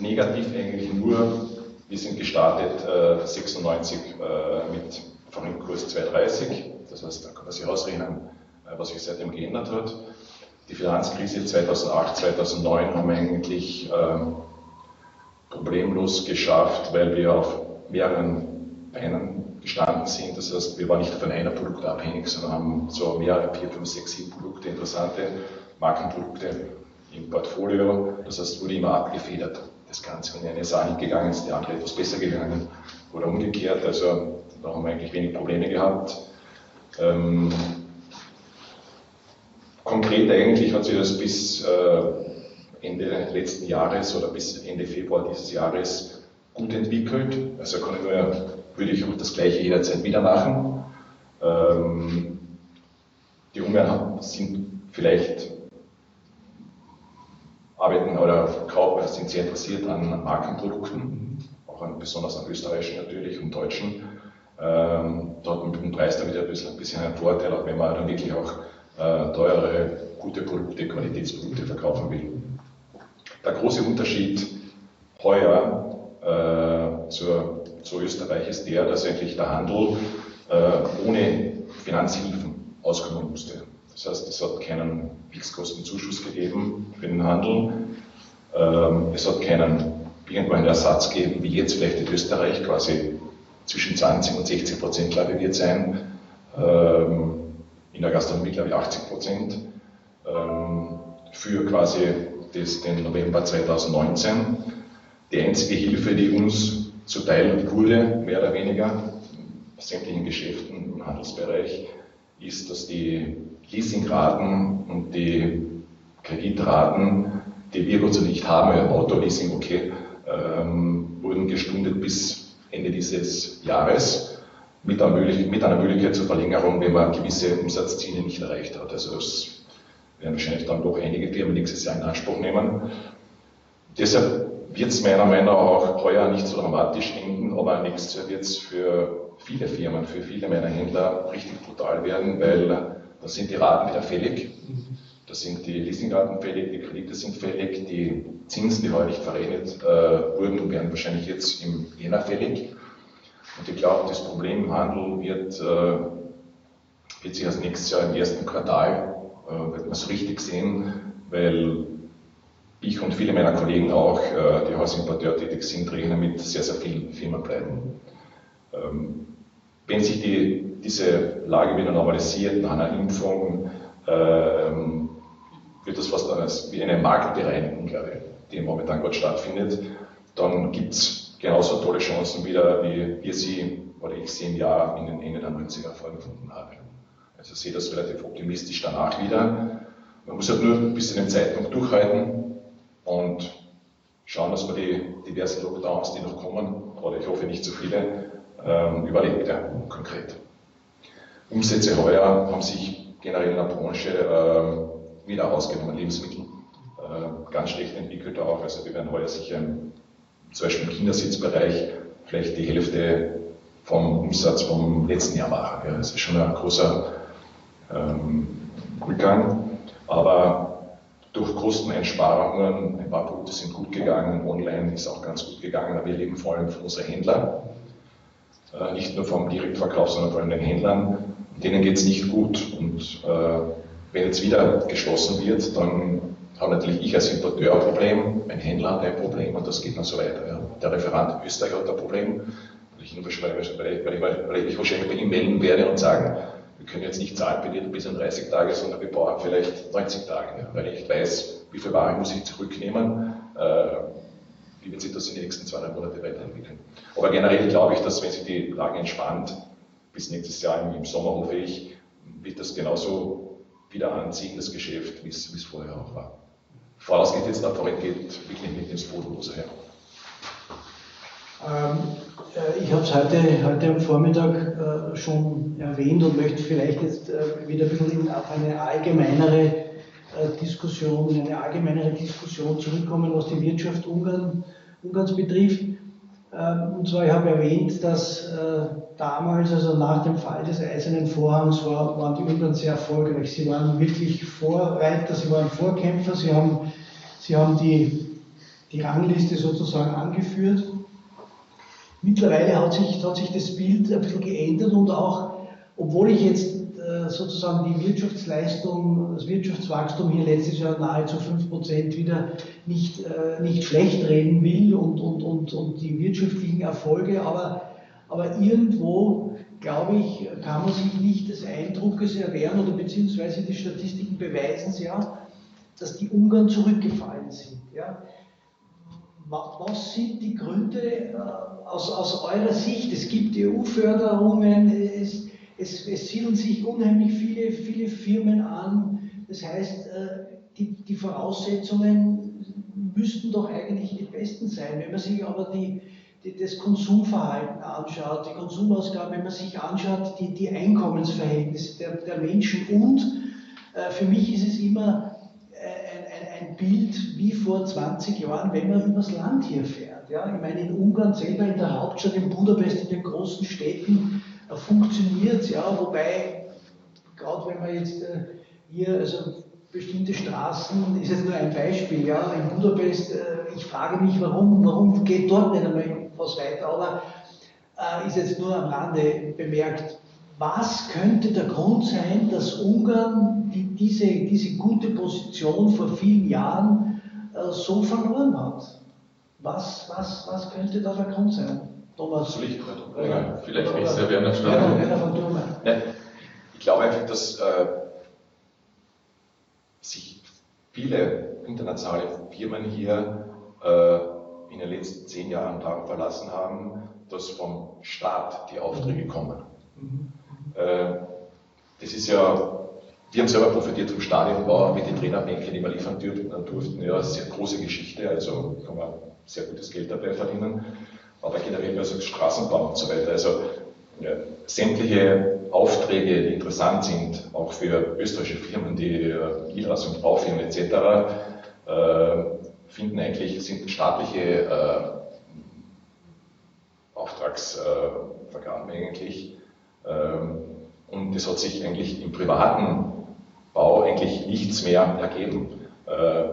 negativ eigentlich nur, wir sind gestartet äh, 96 äh, mit Forint-Kurs 2,30, das heißt, da kann man sich ausrechnen, äh, was sich seitdem geändert hat. Die Finanzkrise 2008, 2009 haben wir eigentlich ähm, problemlos geschafft, weil wir auf mehreren Beinen gestanden sind. Das heißt, wir waren nicht von einer Produkt abhängig, sondern haben so mehrere, vier, fünf, sechs, sieben Produkte, interessante Markenprodukte im Portfolio. Das heißt, wurde immer abgefedert das Ganze. Wenn eine SA nicht gegangen ist, die andere etwas besser gegangen oder umgekehrt. Also da haben wir eigentlich wenig Probleme gehabt. Ähm, konkret eigentlich hat sich das bis äh, Ende letzten Jahres oder bis Ende Februar dieses Jahres gut entwickelt. Also kann ich nur, würde ich auch das Gleiche jederzeit wieder machen. Ähm, die Ungarn sind vielleicht arbeiten oder sind sehr interessiert an Markenprodukten, auch an, besonders an österreichischen natürlich und deutschen. Ähm, dort mit dem Preis da wieder ein bisschen, ein bisschen ein Vorteil, auch wenn man dann wirklich auch äh, teure, gute Produkte, Qualitätsprodukte verkaufen will. Der große Unterschied heuer äh, zur, zu Österreich ist der, dass eigentlich der Handel äh, ohne Finanzhilfen auskommen musste. Das heißt, es hat keinen Fixkostenzuschuss gegeben für den Handel. Ähm, es hat keinen irgendwo einen Ersatz gegeben, wie jetzt vielleicht in Österreich, quasi zwischen 20 und 60 Prozent, glaube ich, wird sein. Ähm, in der Gastronomie, glaube ich, 80 Prozent. Ähm, für quasi das, den November 2019. Die einzige Hilfe, die uns zuteil wurde, mehr oder weniger, sämtlichen Geschäften im Handelsbereich, ist, dass die Leasingraten und die Kreditraten, die wir Gott sei nicht haben, Autoleasing, okay, ähm, wurden gestundet bis Ende dieses Jahres mit einer, mit einer, Möglichkeit zur Verlängerung, wenn man gewisse Umsatzziele nicht erreicht hat. Also das werden wahrscheinlich dann doch einige Firmen nächstes Jahr in Anspruch nehmen. Deshalb wird es meiner Meinung nach auch heuer nicht so dramatisch enden, aber nächstes Jahr wird es für viele Firmen, für viele meiner Händler richtig brutal werden, weil da sind die Raten wieder fällig. Da sind die Leasingraten fällig, die Kredite sind fällig, die Zinsen, die heuer nicht verrechnet äh, wurden, werden wahrscheinlich jetzt im Jänner fällig. Und ich glaube, das Problem im Handel wird, äh, wird sich erst nächstes Jahr im ersten Quartal, äh, wird man so richtig sehen, weil ich und viele meiner Kollegen auch, äh, die Hausimporteur tätig sind, rechnen mit sehr, sehr vielen Firmen bleiben. Ähm, wenn sich die, diese Lage wieder normalisiert nach einer Impfung, ähm, wird das fast als, wie eine Marktbereinigung, glaube ich, die momentan gerade stattfindet, dann gibt es genauso tolle Chancen wieder, wie wir sie oder ich sie im Jahr in den Ende der 90er vorgefunden habe. Also ich sehe das relativ optimistisch danach wieder. Man muss halt nur bis zu dem Zeitpunkt durchhalten und schauen, dass wir die diversen Lockdowns, die noch kommen, oder ich hoffe nicht zu viele, ähm, überlebt, ja, konkret. Umsätze heuer haben sich generell in der Branche äh, wieder ausgenommen, Lebensmittel äh, ganz schlecht entwickelt auch. Also wir werden heuer sicher zum Beispiel im Kindersitzbereich vielleicht die Hälfte vom Umsatz vom letzten Jahr machen. Ja, das ist schon ein großer ähm, Rückgang. Aber durch Kosteneinsparungen, ein paar Produkte sind gut gegangen, online ist auch ganz gut gegangen, aber wir leben vor allem von unseren Händlern. Äh, nicht nur vom Direktverkauf, sondern vor allem den Händlern. Denen geht es nicht gut. Und äh, wenn jetzt wieder geschlossen wird, dann habe natürlich ich als Importeur ein Problem, mein Händler hat ein Problem und das geht dann so weiter. Ja. Der Referent Österreich hat ein Problem, weil ich, weil ich, weil ich wahrscheinlich bei ihm melden werde und sagen, wir können jetzt nicht zahlen bei dir bis an 30 Tage, sondern wir brauchen vielleicht 90 Tage, weil ich weiß, wie viel Waren muss ich zurücknehmen, äh, wie wird sich das in den nächsten zwei, drei Monate weiterentwickeln. Aber generell glaube ich, dass wenn sich die Lage entspannt, bis nächstes Jahr im, Sommer hoffe ich, wird das genauso wieder anziehen, das Geschäft, wie es vorher auch war. Vorausgesetzt, der Vorrat geht wirklich mit ins Bodenlose her. Ähm, äh, ich habe es heute, heute am Vormittag äh, schon erwähnt und möchte vielleicht jetzt äh, wieder ein bisschen auf eine allgemeinere Diskussion, in eine allgemeinere Diskussion zurückkommen, was die Wirtschaft Ungarn, Ungarns betrifft. Ähm, und zwar, ich habe erwähnt, dass damals, also nach dem Fall des Eisernen Vorhangs, war, waren die Ungarn sehr erfolgreich. Sie waren wirklich Vorreiter, sie waren Vorkämpfer, sie haben, sie haben die, die Rangliste sozusagen angeführt. Mittlerweile hat sich, hat sich das Bild ein bisschen geändert und auch, obwohl ich jetzt äh, sozusagen die Wirtschaftsleistung, das Wirtschaftswachstum hier letztes Jahr nahezu 5% wieder nicht, äh, nicht schlecht reden will und, und, und, und die wirtschaftlichen Erfolge, aber, aber irgendwo, glaube ich, kann man sich nicht des Eindruckes erwehren oder beziehungsweise die Statistiken beweisen es ja, dass die Ungarn zurückgefallen sind. Ja. Was sind die Gründe äh, aus, aus eurer Sicht? Es gibt EU-Förderungen, es, es, es siedeln sich unheimlich viele, viele Firmen an. Das heißt, äh, die, die Voraussetzungen müssten doch eigentlich die besten sein. Wenn man sich aber die, die, das Konsumverhalten anschaut, die Konsumausgaben, wenn man sich anschaut, die, die Einkommensverhältnisse der, der Menschen und äh, für mich ist es immer ein, Bild wie vor 20 Jahren, wenn man übers Land hier fährt. Ja? Ich meine, in Ungarn selber, in der Hauptstadt, in Budapest, in den großen Städten, funktioniert es, ja, wobei, gerade wenn man jetzt äh, hier, also bestimmte Straßen, ist jetzt nur ein Beispiel, ja, in Budapest, äh, ich frage mich, warum, warum geht dort nicht einmal was weiter, aber äh, ist jetzt nur am Rande bemerkt. Was könnte der Grund sein, dass Ungarn die, diese, diese gute Position vor vielen Jahren äh, so verloren hat? Was, was, was könnte da der Grund sein? Thomas. Soll ich ja, vielleicht nicht sehr Werner starten. Ja, ich glaube einfach, dass äh, sich viele internationale Firmen hier äh, in den letzten zehn Jahren darauf verlassen haben, dass vom Staat die Aufträge kommen. Mhm. Äh, das ist ja, die haben selber profitiert vom Stadionbau mit den Trainerbänken, die wir liefern durften. Ja, sehr große Geschichte, also kann man sehr gutes Geld dabei verdienen aber generell also Straßenbau und so weiter. Also ja, sämtliche Aufträge, die interessant sind, auch für österreichische Firmen, die äh, Niederlassung Baufirmen etc., äh, finden eigentlich, sind staatliche äh, Auftragsvergaben eigentlich. Ähm, und es hat sich eigentlich im privaten Bau eigentlich nichts mehr ergeben. Äh,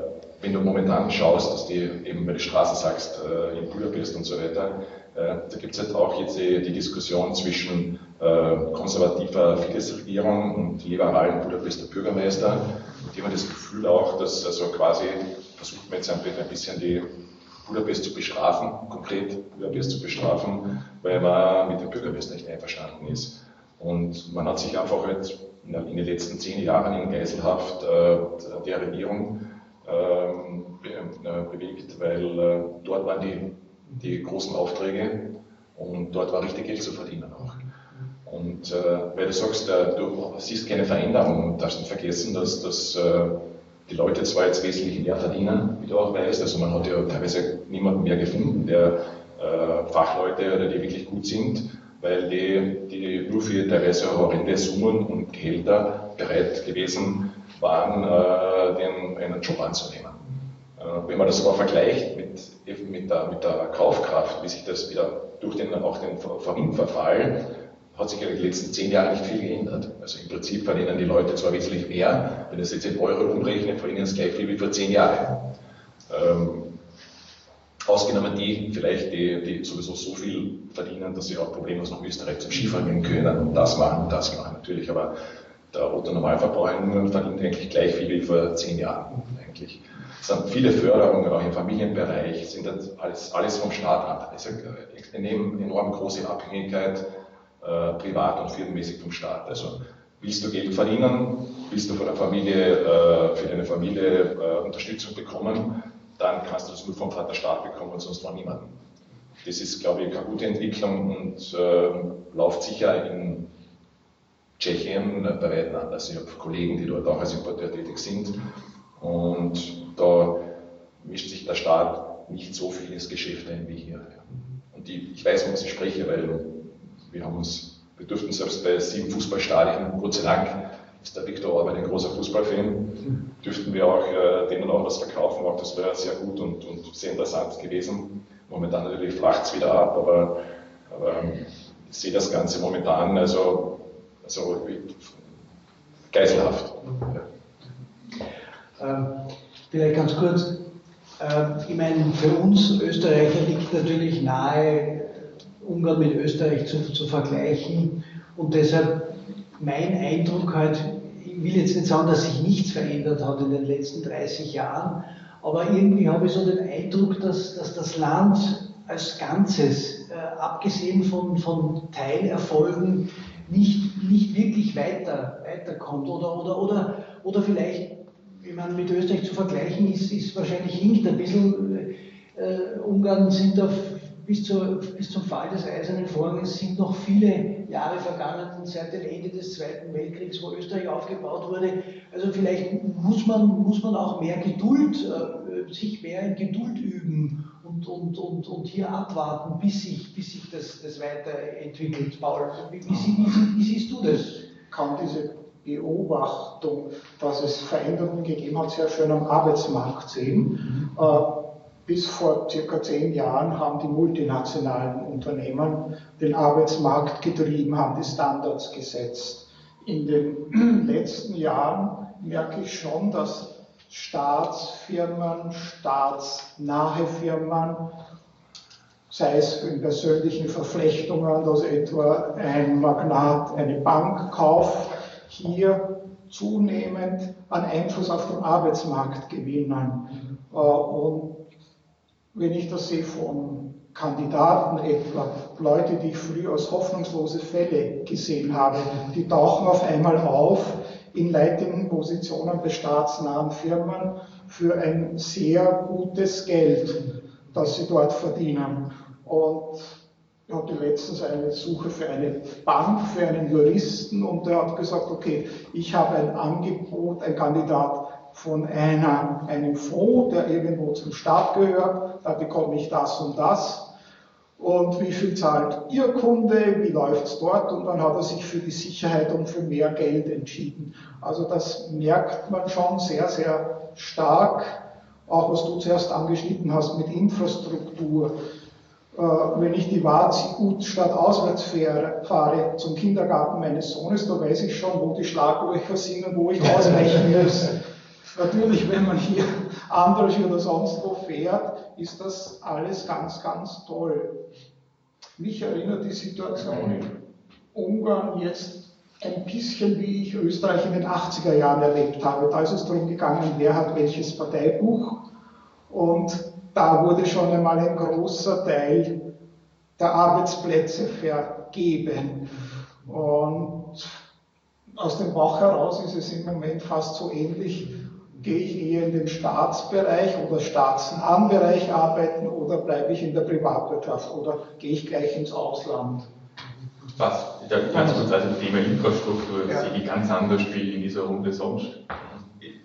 wenn du momentan schaust, dass die eben, wenn du Straße sagst, äh, in Budapest und so weiter, äh, da gibt es halt auch jetzt die, Diskussion zwischen konservativer Fidesz-Regierung und liberalen Budapester Bürgermeister. Und die haben das Gefühl auch, dass also quasi versucht man jetzt ein bisschen die Budapest zu bestrafen, konkret Budapest zu bestrafen, weil man mit dem Bürgermeister nicht einverstanden ist. Und man hat sich einfach halt in den letzten zehn Jahren in Geiselhaft der Regierung ähm, äh, bewegt, weil äh, dort waren die, die großen Aufträge und dort war richtig Geld zu verdienen auch. Und äh, weil du sagst, äh, du siehst keine Veränderung und darfst nicht vergessen, dass, dass äh, die Leute zwar jetzt wesentlich mehr verdienen, wie du auch weißt, also man hat ja teilweise niemanden mehr gefunden, der äh, Fachleute oder die wirklich gut sind, weil die, die nur teilweise horrende Summen und Gehälter bereit gewesen waren, äh, den, einen Job anzunehmen. Äh, wenn man das aber vergleicht mit, mit, der, mit der Kaufkraft, wie sich das wieder durch den, auch den Verfall, hat sich in den letzten zehn Jahren nicht viel geändert. Also im Prinzip verdienen die Leute zwar wesentlich mehr, wenn es jetzt in Euro umrechnet, verdienen es gleich viel wie vor zehn Jahren. Ähm, ausgenommen die vielleicht, die, die sowieso so viel verdienen, dass sie auch problemlos nach Österreich zum Skifahren gehen können und das machen und das machen natürlich, aber der Otto Normalverbraucher verdient eigentlich gleich viel wie vor zehn Jahren eigentlich. Es sind viele Förderungen, auch im Familienbereich, sind das alles, alles vom Staat ab. Also eine enorm große Abhängigkeit äh, privat und firmenmäßig vom Staat. Also willst du Geld verdienen, willst du von der Familie, äh, für deine Familie äh, Unterstützung bekommen, dann kannst du das nur vom Vaterstaat bekommen und sonst von niemandem. Das ist, glaube ich, keine gute Entwicklung und äh, läuft sicher in Tschechien bei weitem anders. Ich habe Kollegen, die dort auch als Importeur tätig sind und da mischt sich der Staat nicht so viel ins Geschäft ein wie hier. Und die, ich weiß, was ich spreche, weil wir haben uns, wir durften selbst bei sieben Fußballstadien, Gott sei Dank, ist der Viktor Orban ein großer Fußballfan, dürften wir auch äh, denen auch was verkaufen, auch das wäre sehr gut und, und sehr interessant gewesen. Momentan natürlich flacht es wieder ab, aber, aber ich sehe das Ganze momentan also, also geiselhaft. Ähm, vielleicht ganz kurz, ähm, ich meine, für uns Österreicher liegt natürlich nahe, Ungarn mit Österreich zu, zu vergleichen. Und deshalb mein Eindruck halt, ich will jetzt nicht sagen, dass sich nichts verändert hat in den letzten 30 Jahren, aber irgendwie habe ich so den Eindruck, dass, dass das Land als Ganzes, äh, abgesehen von, von Teilerfolgen, nicht, nicht wirklich weiter, weiterkommt. Oder, oder, oder, oder vielleicht, wie man mit Österreich zu vergleichen ist, ist wahrscheinlich hinkt ein bisschen. Äh, Ungarn sind auf bis, zur, bis zum Fall des Eisernen Vorhangs sind noch viele Jahre vergangen seit dem Ende des Zweiten Weltkriegs, wo Österreich aufgebaut wurde. Also vielleicht muss man, muss man auch mehr Geduld, äh, sich mehr in Geduld üben und, und, und, und hier abwarten, bis sich, bis sich das, das weiterentwickelt. Paul, wie, wie, wie, wie siehst du das? Kann diese Beobachtung, dass es Veränderungen gegeben hat, sehr schön am Arbeitsmarkt sehen. Mhm. Äh, bis vor circa zehn Jahren haben die multinationalen Unternehmen den Arbeitsmarkt getrieben, haben die Standards gesetzt. In den letzten Jahren merke ich schon, dass Staatsfirmen, staatsnahe Firmen, sei es in persönlichen Verflechtungen, dass etwa ein Magnat eine Bank kauft, hier zunehmend an Einfluss auf den Arbeitsmarkt gewinnen. Äh, und wenn ich das sehe von Kandidaten etwa, Leute, die ich früher als hoffnungslose Fälle gesehen habe, die tauchen auf einmal auf in leitenden Positionen bei staatsnahen Firmen für ein sehr gutes Geld, das sie dort verdienen. Und ich hatte letztens eine Suche für eine Bank, für einen Juristen und der hat gesagt, okay, ich habe ein Angebot, ein Kandidat von einer, einem Fonds, der irgendwo zum Staat gehört, da bekomme ich das und das. Und wie viel zahlt Ihr Kunde, wie läuft es dort? Und dann hat er sich für die Sicherheit und für mehr Geld entschieden. Also das merkt man schon sehr, sehr stark, auch was du zuerst angeschnitten hast mit Infrastruktur. Äh, wenn ich die Wazi gut statt auswärts fahre zum Kindergarten meines Sohnes, da weiß ich schon, wo die Schlaglöcher sind und wo ich ausweichen muss. Natürlich, wenn man hier anders oder sonst wo fährt, ist das alles ganz, ganz toll. Mich erinnert die Situation in Ungarn jetzt ein bisschen, wie ich Österreich in den 80er Jahren erlebt habe. Da ist es darum gegangen, wer hat welches Parteibuch. Und da wurde schon einmal ein großer Teil der Arbeitsplätze vergeben. Und aus dem Bauch heraus ist es im Moment fast so ähnlich Gehe ich eher in den Staatsbereich oder staatsnahen Bereich arbeiten oder bleibe ich in der Privatwirtschaft oder gehe ich gleich ins Ausland? Was? Ganz kurz, also Thema Infrastruktur ja. sehe ich ganz anders wie in dieser Runde sonst.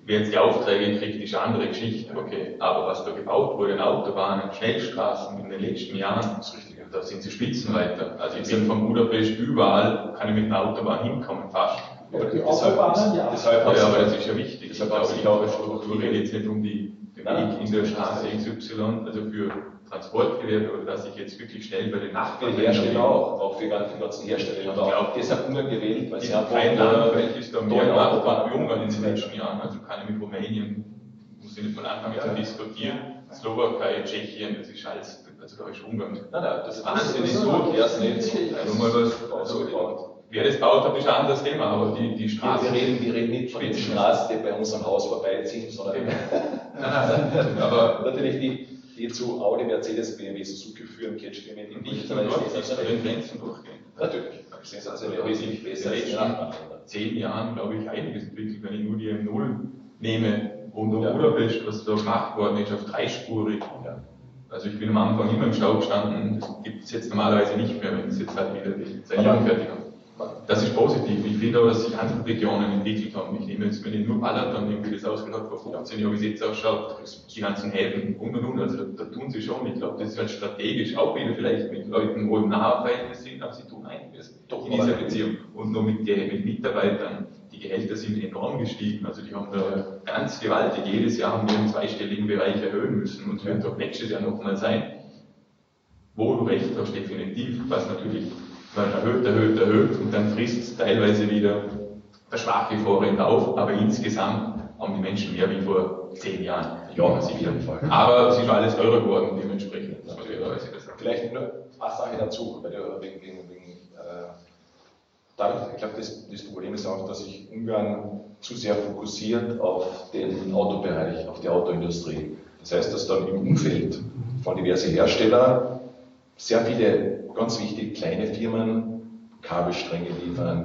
Wer jetzt die Aufträge kriegt, ist eine andere Geschichte, okay. Aber was da gebaut wurde, in Autobahnen, Schnellstraßen in den letzten Jahren, da sind sie Spitzenreiter. Also ich bin vom Budapest überall, kann ich mit einer Autobahn hinkommen, fast. Die Autobahnen, ja. Deshalb ja, aber das ist ja wichtig. Deshalb aber ich glaube, Struktur rede jetzt nicht um die Weg in der Straße XY, also für Transportgewerbe oder dass ich jetzt wirklich schnell bei den Nachbarn. Für Hersteller auch, auch für die ganzen Hersteller. Und auch deshalb Ungarn gewählt, weil sie haben kein Land, welches da mehr Nachbarn wie Ungarn in den letzten Jahren, also keine mit Rumänien, muss ich nicht mal anfangen zu diskutieren. Slowakei, Tschechien, das ist alles, also da ist Ungarn. Nein, nein, das ist so, erst nicht. Also mal was, also Wer das baut, hat ist ein anderes Thema, aber die, die Straße. Wir, wir, reden, wir reden nicht von den Straßen, die bei unserem Haus vorbeiziehen, sondern nein, nein, aber natürlich die, die zu Audi, Mercedes, BMW, Suzuki führen, Catchlimit in nicht sondern in Grenzen durchgehen. Natürlich. Sensationell, wesentlich besser in den zehn Jahren, glaube ich, einiges entwickelt, wenn ich nur die M0 nehme und um ja. Budapest, was da gemacht worden ist, auf dreispurig. Ja. Also ich bin am Anfang immer im Stau gestanden, das gibt es jetzt normalerweise nicht mehr, wenn es jetzt halt wieder die Sanierung fertig hat. Das ist positiv. Ich finde auch, dass sich andere Regionen entwickelt haben. Ich nehme jetzt, wenn ich nur Balaton irgendwie das ausgeschaut vor 15 Jahren, wie es jetzt ausschaut, die ganzen Häfen und und und, also da, da tun sie schon. Ich glaube, das ist halt strategisch auch wieder vielleicht mit Leuten, wo im Nahverhältnis sind, aber sie tun einiges Doch, in dieser Beziehung. Und nur mit, mit Mitarbeitern, die Gehälter sind enorm gestiegen. Also die haben da ganz gewaltig, jedes Jahr haben wir im zweistelligen Bereich erhöhen müssen und wird auch nächstes Jahr nochmal sein. Wo du recht hast, definitiv, was natürlich man erhöht, erhöht, erhöht und dann frisst es teilweise wieder der schwache Vorrind auf, aber insgesamt haben die Menschen mehr wie vor zehn Jahren. Ja, auf jeden Fall. Aber es ist alles teurer geworden, dementsprechend, muss man fairerweise sagen. Vielleicht nur eine Sache dazu, weil du wegen, wegen, wegen äh, dadurch, ich glaube, das, das Problem ist auch, dass sich Ungarn zu sehr fokussiert auf den Autobereich, auf die Autoindustrie. Das heißt, dass dann im Umfeld von diversen Herstellern sehr viele ganz wichtig, kleine Firmen Kabelstränge liefern,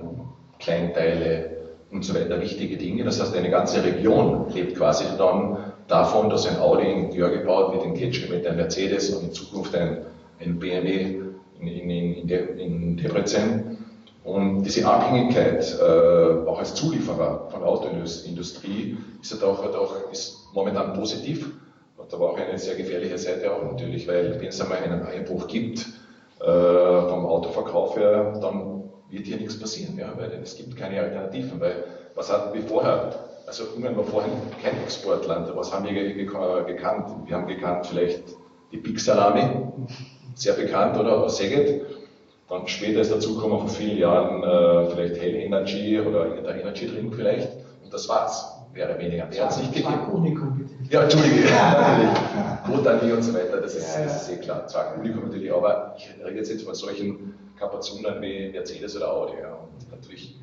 Kleinteile und so weiter, wichtige Dinge. Das heißt, eine ganze Region lebt quasi dann davon, dass ein Audi in Dior gebaut wird, in Ketchup mit einem Mercedes und in Zukunft ein, ein BMW in, in, in, De, in Debrecen. Und diese Abhängigkeit, äh, auch als Zulieferer von Autoindustrie, ist, halt auch, halt auch, ist momentan positiv. Da war auch eine sehr gefährliche Seite auch natürlich, weil wenn es einmal einen Einbruch gibt, äh, vom Autoverkauf her, dann wird hier nichts passieren, ja, weil es gibt keine Alternativen. Weil was hatten wir vorher? Also Ungarn war vorher kein Exportland. Was haben wir gekannt? Wir haben gekannt vielleicht die Big Salami, sehr bekannt, oder? Aus. Dann später ist dazu gekommen, vor vielen Jahren, äh, vielleicht Hell Energy oder der Energy Drink vielleicht. Und das war's. Wäre weniger. Der hat es nicht gegeben. Unikum, bitte. Ja, Entschuldige, natürlich. Botanie und so weiter, das ist, das ist sehr klar. Zwar Unikum natürlich, aber ich rede jetzt, jetzt von solchen Kapazunen wie Mercedes oder Audi. Ja. Und natürlich,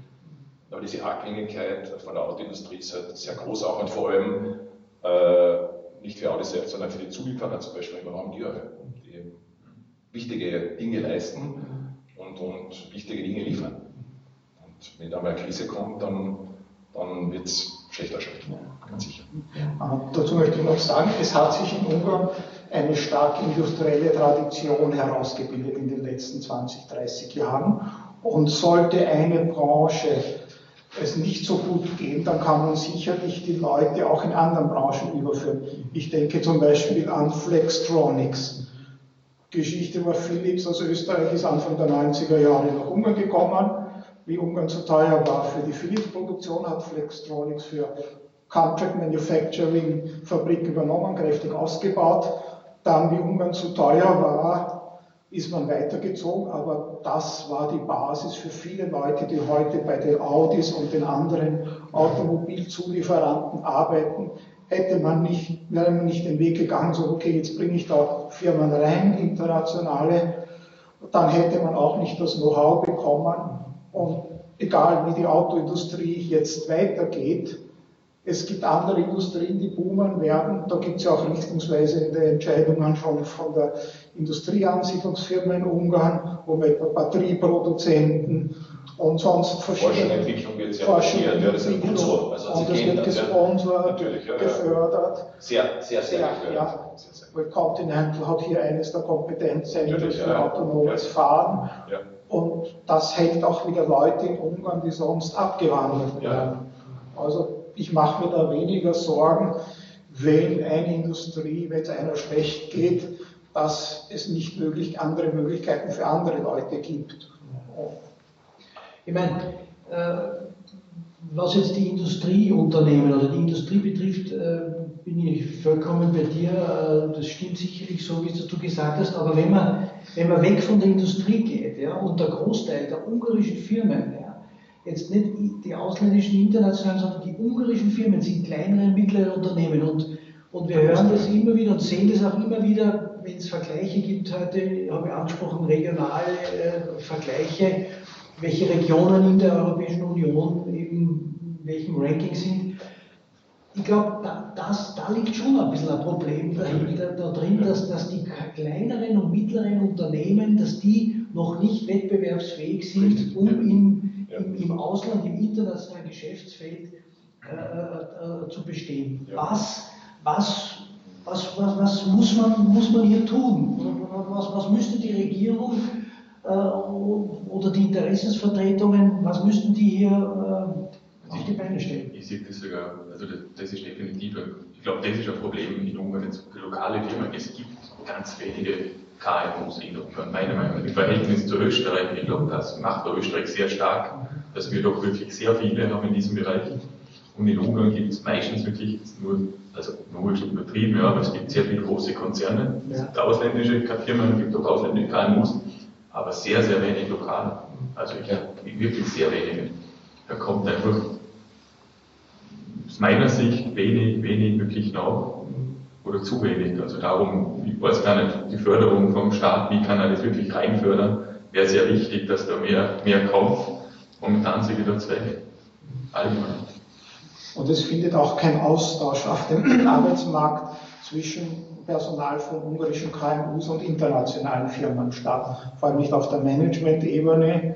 aber diese Abhängigkeit von der Autoindustrie ist halt sehr groß auch und vor allem äh, nicht für Audi selbst, sondern für die Zulieferer, zum Beispiel im Raum Dior, die wichtige Dinge leisten und, und wichtige Dinge liefern. Und wenn da mal eine Krise kommt, dann, dann wird es schlechter schmecken, ganz sicher. Dazu möchte ich noch sagen, es hat sich in Ungarn eine stark industrielle Tradition herausgebildet in den letzten 20, 30 Jahren. Und sollte eine Branche es nicht so gut gehen, dann kann man sicherlich die Leute auch in anderen Branchen überführen. Ich denke zum Beispiel an Flextronics. Geschichte war Philips aus Österreich ist Anfang der 90er Jahre nach Ungarn gekommen wie Ungarn zu teuer war für die Philips-Produktion, hat Flextronics für Contract Manufacturing Fabrik übernommen, kräftig ausgebaut. Dann, wie Ungarn zu teuer war, ist man weitergezogen, aber das war die Basis für viele Leute, die heute bei den Audis und den anderen Automobilzulieferanten arbeiten. Hätte man nicht, wäre man nicht den Weg gegangen, so, okay, jetzt bringe ich da Firmen rein, internationale, dann hätte man auch nicht das Know-how bekommen, und egal wie die Autoindustrie jetzt weitergeht, es gibt andere Industrien, die boomen werden. Da gibt es ja auch richtungsweisende Entscheidungen von, von der Industrieansiedlungsfirma in Ungarn, wo man etwa Batterieproduzenten und sonst verschiedene Forschung wird sehr forciert, ja, das ist gut so. Also und das wird gesponsert, ja, gefördert. Sehr, sehr, sehr, sehr gefördert. Ja. Weil Continental hat hier eines der Kompetenzzentren für autonomes Fahren. Und das hält auch wieder Leute in Ungarn, die sonst abgewandert werden. Also ich mache mir da weniger Sorgen, wenn eine Industrie, wenn es einer schlecht geht, dass es nicht möglich, andere Möglichkeiten für andere Leute gibt. Ich meine, äh, was jetzt die Industrieunternehmen oder die Industrie betrifft, äh, bin ich vollkommen bei dir. Äh, das stimmt sicherlich so, wie du gesagt hast. Aber wenn man, wenn man weg von der Industrie geht ja, und der Großteil der ungarischen Firmen, ja, jetzt nicht die ausländischen internationalen, sondern die ungarischen Firmen sind kleinere und mittlere Unternehmen. Und, und wir hören das immer wieder und sehen das auch immer wieder, wenn es Vergleiche gibt. Heute habe ich angesprochen, regionale äh, Vergleiche welche Regionen in der Europäischen Union eben in welchem Ranking sind. Ich glaube, da, da liegt schon ein bisschen ein Problem dahinter, da drin, dass, dass die kleineren und mittleren Unternehmen, dass die noch nicht wettbewerbsfähig sind, um im, im, im Ausland, im internationalen Geschäftsfeld äh, äh, äh, zu bestehen. Was, was, was, was, was muss, man, muss man hier tun? Was, was müsste die Regierung äh, oder die Interessensvertretungen, was müssten die hier äh, auf die Beine stellen? Ich sehe das sogar, also das, das ist definitiv, ich glaube, das ist ein Problem in Ungarn, jetzt lokale Firmen. Es gibt ganz wenige KMUs in Ungarn, meiner Meinung nach. Im Verhältnis zu Österreich, ich glaube, das macht Österreich sehr stark, dass wir doch wirklich sehr viele haben in diesem Bereich. Und in Ungarn gibt es meistens wirklich nur, also nur ist übertrieben, ja, aber es gibt sehr viele große Konzerne. Es gibt ausländische Firmen, es gibt auch ausländische KMUs, aber sehr, sehr wenig lokal. Also ich, wirklich sehr wenige. Da kommt einfach aus meiner Sicht wenig, wenig wirklich nach oder zu wenig. Also darum, ich weiß gar nicht, die Förderung vom Staat, wie kann er das wirklich reinfördern, wäre sehr wichtig, dass da mehr, mehr kommt. Momentan sind wir da Zweck. Allgemein. Und es findet auch kein Austausch auf dem Arbeitsmarkt zwischen Personal von ungarischen KMUs und internationalen Firmen statt, vor allem nicht auf der Management-Ebene.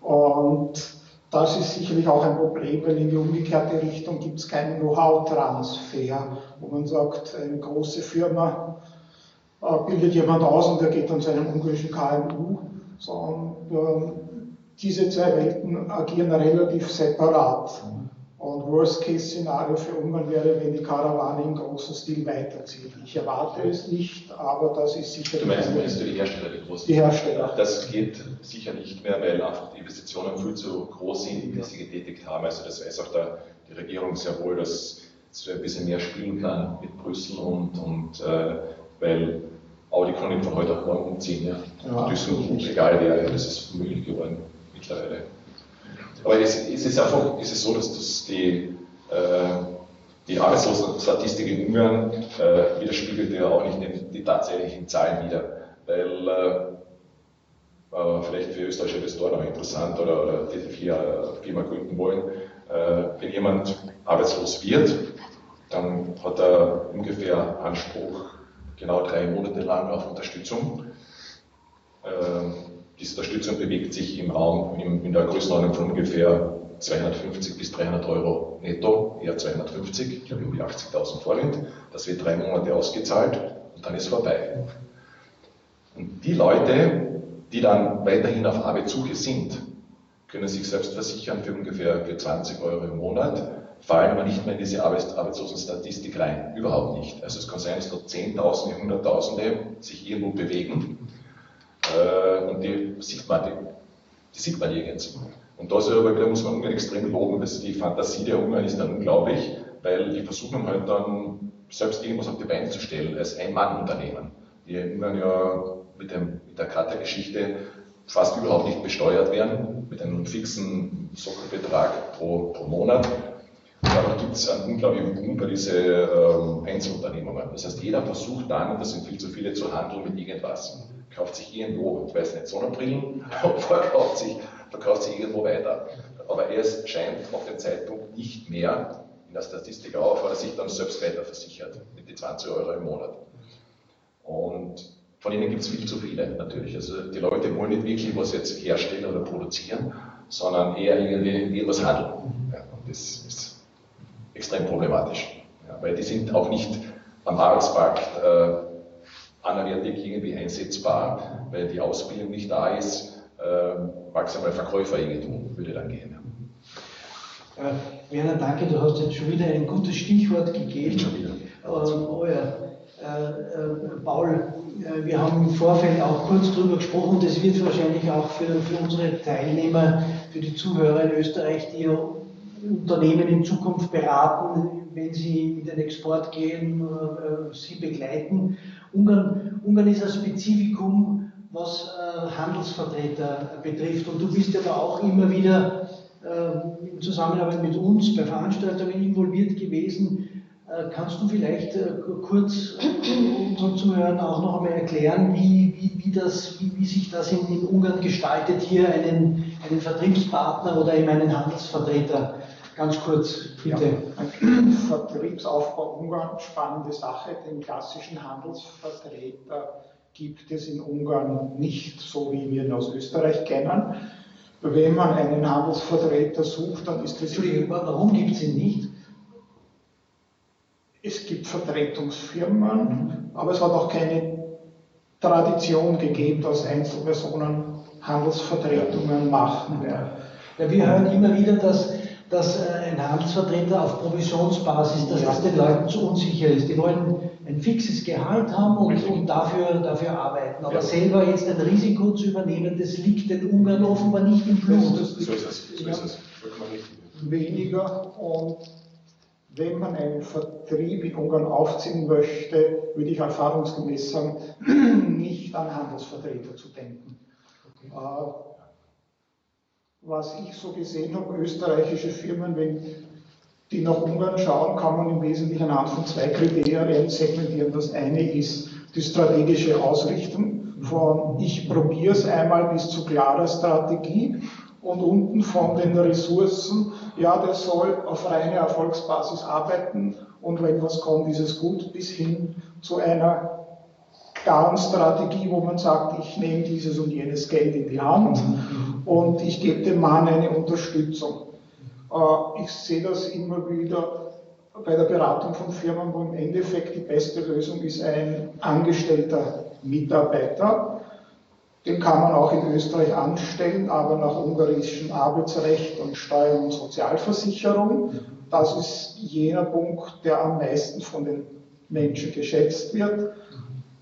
Und das ist sicherlich auch ein Problem, weil in die umgekehrte Richtung gibt es keinen Know-how-Transfer, wo man sagt, eine große Firma äh, bildet jemand aus und der geht dann zu einem ungarischen KMU, sondern äh, diese zwei Welten agieren relativ separat. Und Worst-Case-Szenario für Ungarn wäre, wenn die Karawane im großen Stil weiterzieht. Ich erwarte es nicht, aber das ist sicher. Du meinst, meinst du die Hersteller, die großen? Die Hersteller. Das geht sicher nicht mehr, weil einfach die Investitionen viel zu groß sind, die sie getätigt haben. Also das weiß auch der, die Regierung sehr wohl, dass sie ein bisschen mehr spielen kann mit Brüssel und, und äh, weil Audi kann nicht von heute auf morgen umziehen. Ja. Ja, Düsseldorf, egal wer, das ist möglich geworden mittlerweile. Aber es, es ist einfach es ist so, dass das die, äh, die Arbeitslosenstatistik in Ungarn äh, widerspiegelt ja auch nicht die, die tatsächlichen Zahlen wieder. Weil äh, äh vielleicht für österreichische Investoren auch interessant oder, oder die hier Firma gründen wollen, äh, wenn jemand arbeitslos wird, dann hat er ungefähr Anspruch genau drei Monate lang auf Unterstützung. Ähm, diese Unterstützung bewegt sich im Raum in, der Größenordnung von ungefähr 250 bis 300 Euro netto, eher 250, ich glaube um die 80.000 Forint. Das wird drei Monate ausgezahlt und dann ist vorbei. Und die Leute, die dann weiterhin auf Arbeitssuche sind, können sich selbst versichern für ungefähr für 20 Euro im Monat, fallen aber nicht mehr in diese Arbeitslosenstatistik rein. Überhaupt nicht. Also es kann sein, dass dort Zehntausende, Hunderttausende sich irgendwo bewegen äh, und die sieht man, die, die sieht man nirgends. Und da muss man Ungarn extrem loben, dass die Fantasie der Ungarn ist dann unglaublich, weil die versuchen halt dann selbst irgendwas auf die Beine zu stellen als Ein-Mann-Unternehmen. Die Ungarn ja mit, dem, mit der Kata-Geschichte fast überhaupt nicht besteuert werden, mit einem fixen Sockelbetrag pro, pro Monat. Aber da gibt es einen unglaublichen Boom bei diesen ähm, Einzelunternehmungen. Das heißt, jeder versucht dann, und das sind viel zu viele, zu handeln mit irgendwas kauft sich irgendwo, ich weiß nicht, Sonnenbrillen, verkauft sich, verkauft sich irgendwo weiter. Aber er scheint auf den Zeitpunkt nicht mehr in der Statistik auf, weil er sich dann selbst weiter versichert mit den 20 Euro im Monat. Und von ihnen gibt es viel zu viele natürlich. Also die Leute wollen nicht wirklich was jetzt herstellen oder produzieren, sondern eher irgendwie irgendwas handeln. Ja, und das ist extrem problematisch. Ja, weil die sind auch nicht am Arbeitsmarkt äh, anderweitig irgendwie einsetzbar, weil die Ausbildung nicht da ist, äh, maximal Verkäufer irgendwie tun, würde dann gehen. Äh, Werner, danke, du hast jetzt schon wieder ein gutes Stichwort gegeben. Schon wieder. Ähm, oh ja. Äh, äh, Paul, äh, wir haben im Vorfeld auch kurz darüber gesprochen, das wird wahrscheinlich auch für, für unsere Teilnehmer, für die Zuhörer in Österreich, die Unternehmen in Zukunft beraten, wenn sie in den Export gehen, äh, sie begleiten. Ungarn, Ungarn ist ein Spezifikum, was äh, Handelsvertreter betrifft. Und du bist ja da auch immer wieder äh, in Zusammenarbeit mit uns bei Veranstaltungen involviert gewesen. Äh, kannst du vielleicht äh, kurz unseren Zuhörern auch noch einmal erklären, wie, wie, wie, das, wie, wie sich das in, in, Ungarn gestaltet, hier einen, einen Vertriebspartner oder eben einen Handelsvertreter. Ganz kurz, bitte. Ja, Vertriebsaufbau Ungarn, spannende Sache. Den klassischen Handelsvertreter gibt es in Ungarn nicht, so wie wir ihn aus Österreich kennen. Wenn man einen Handelsvertreter sucht, dann ist das. Entschuldigung, warum gibt es ihn nicht? Es gibt Vertretungsfirmen, aber es hat auch keine Tradition gegeben, dass Einzelpersonen Handelsvertretungen machen. Ja, wir hören immer wieder, dass, dass äh, ein Handelsvertreter auf Provisionsbasis, dass ja. das den Leuten zu unsicher ist. Die wollen ein fixes Gehalt haben und, und dafür, dafür arbeiten. Aber ja. selber jetzt ein Risiko zu übernehmen, das liegt den Ungarn offenbar nicht im Blut. so ist es. So ist es. Weniger und wenn man einen Vertrieb in Ungarn aufziehen möchte, würde ich erfahrungsgemäß sagen, nicht an Handelsvertreter zu denken. Okay. Äh, was ich so gesehen habe, österreichische Firmen, wenn die nach Ungarn schauen, kann man im Wesentlichen anhand von zwei Kriterien segmentieren. Das eine ist die strategische Ausrichtung von ich probiere es einmal bis zu klarer Strategie und unten von den Ressourcen, ja, der soll auf reine Erfolgsbasis arbeiten und wenn was kommt, ist es gut, bis hin zu einer klaren Strategie, wo man sagt, ich nehme dieses und jenes Geld in die Hand und ich gebe dem Mann eine Unterstützung. Äh, ich sehe das immer wieder bei der Beratung von Firmen, wo im Endeffekt die beste Lösung ist ein angestellter Mitarbeiter, den kann man auch in Österreich anstellen, aber nach ungarischem Arbeitsrecht und Steuern und Sozialversicherung. Das ist jener Punkt, der am meisten von den Menschen geschätzt wird.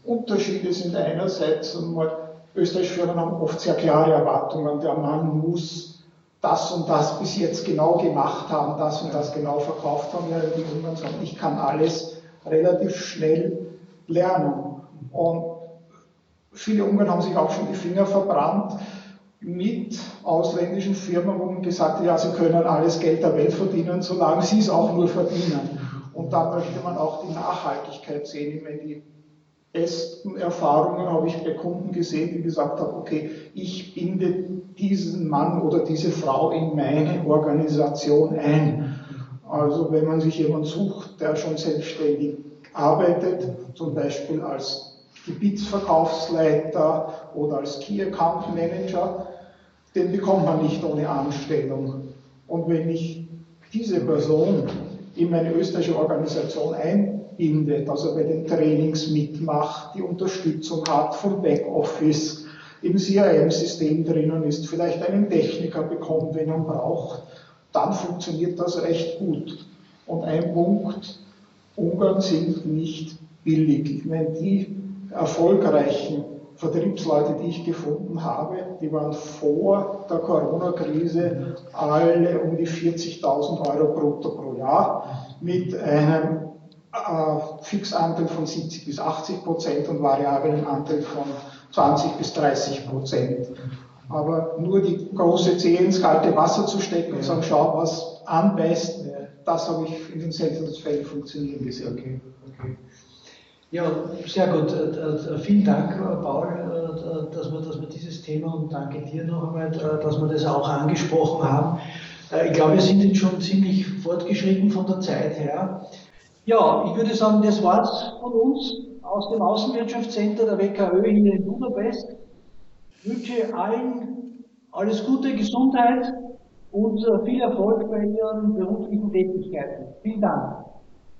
Unterschiede sind einerseits einmal, österreichische Firmen haben oft sehr klare Erwartungen. Der Mann muss das und das bis jetzt genau gemacht haben, das und das genau verkauft haben, während die Ungarn sagen, ich kann alles relativ schnell lernen. Und Viele Ungarn haben sich auch schon die Finger verbrannt mit ausländischen Firmen, wo man gesagt hat, ja, sie können alles Geld der Welt verdienen, solange sie es auch nur verdienen. Und da möchte man auch die Nachhaltigkeit sehen. Meine, die besten Erfahrungen habe ich bei Kunden gesehen, die gesagt haben, okay, ich binde diesen Mann oder diese Frau in meine Organisation ein. Also wenn man sich jemanden sucht, der schon selbstständig arbeitet, zum Beispiel als Gebietsverkaufsleiter oder als Key Account Manager, den bekommt man nicht ohne Anstellung. Und wenn ich diese Person in meine österreichische Organisation einbinde, dass er bei den Trainings mitmacht, die Unterstützung hat vom Backoffice, im CRM-System drinnen ist, vielleicht einen Techniker bekommt, wenn man braucht, dann funktioniert das recht gut. Und ein Punkt, Ungarn sind nicht billig. Ich meine, die erfolgreichen Vertriebsleute, die ich gefunden habe, die waren vor der Corona-Krise alle um die 40.000 Euro brutto pro Jahr mit einem äh, Fixanteil von 70 bis 80 Prozent und variablen Anteil von 20 bis 30 Prozent. Aber nur die große Zehe ins kalte Wasser zu stecken und sagen, schau, was anbeißt, das habe ich in den seltensten Fällen funktionieren gesehen. Okay, okay. Ja, sehr gut. Äh, äh, vielen Dank, äh, Paul, dass wir, dass wir dieses Thema und danke dir noch einmal, dass wir das auch angesprochen haben. Ich glaube, wir sind jetzt schon ziemlich fortgeschritten von der Zeit her. Ja, ich würde sagen, das war's von uns aus dem Außenwirtschaftscenter der WKÖ hier in Budapest. Ich wünsche allen alles Gute, Gesundheit und viel Erfolg bei ihren beruflichen Tätigkeiten. Vielen Dank.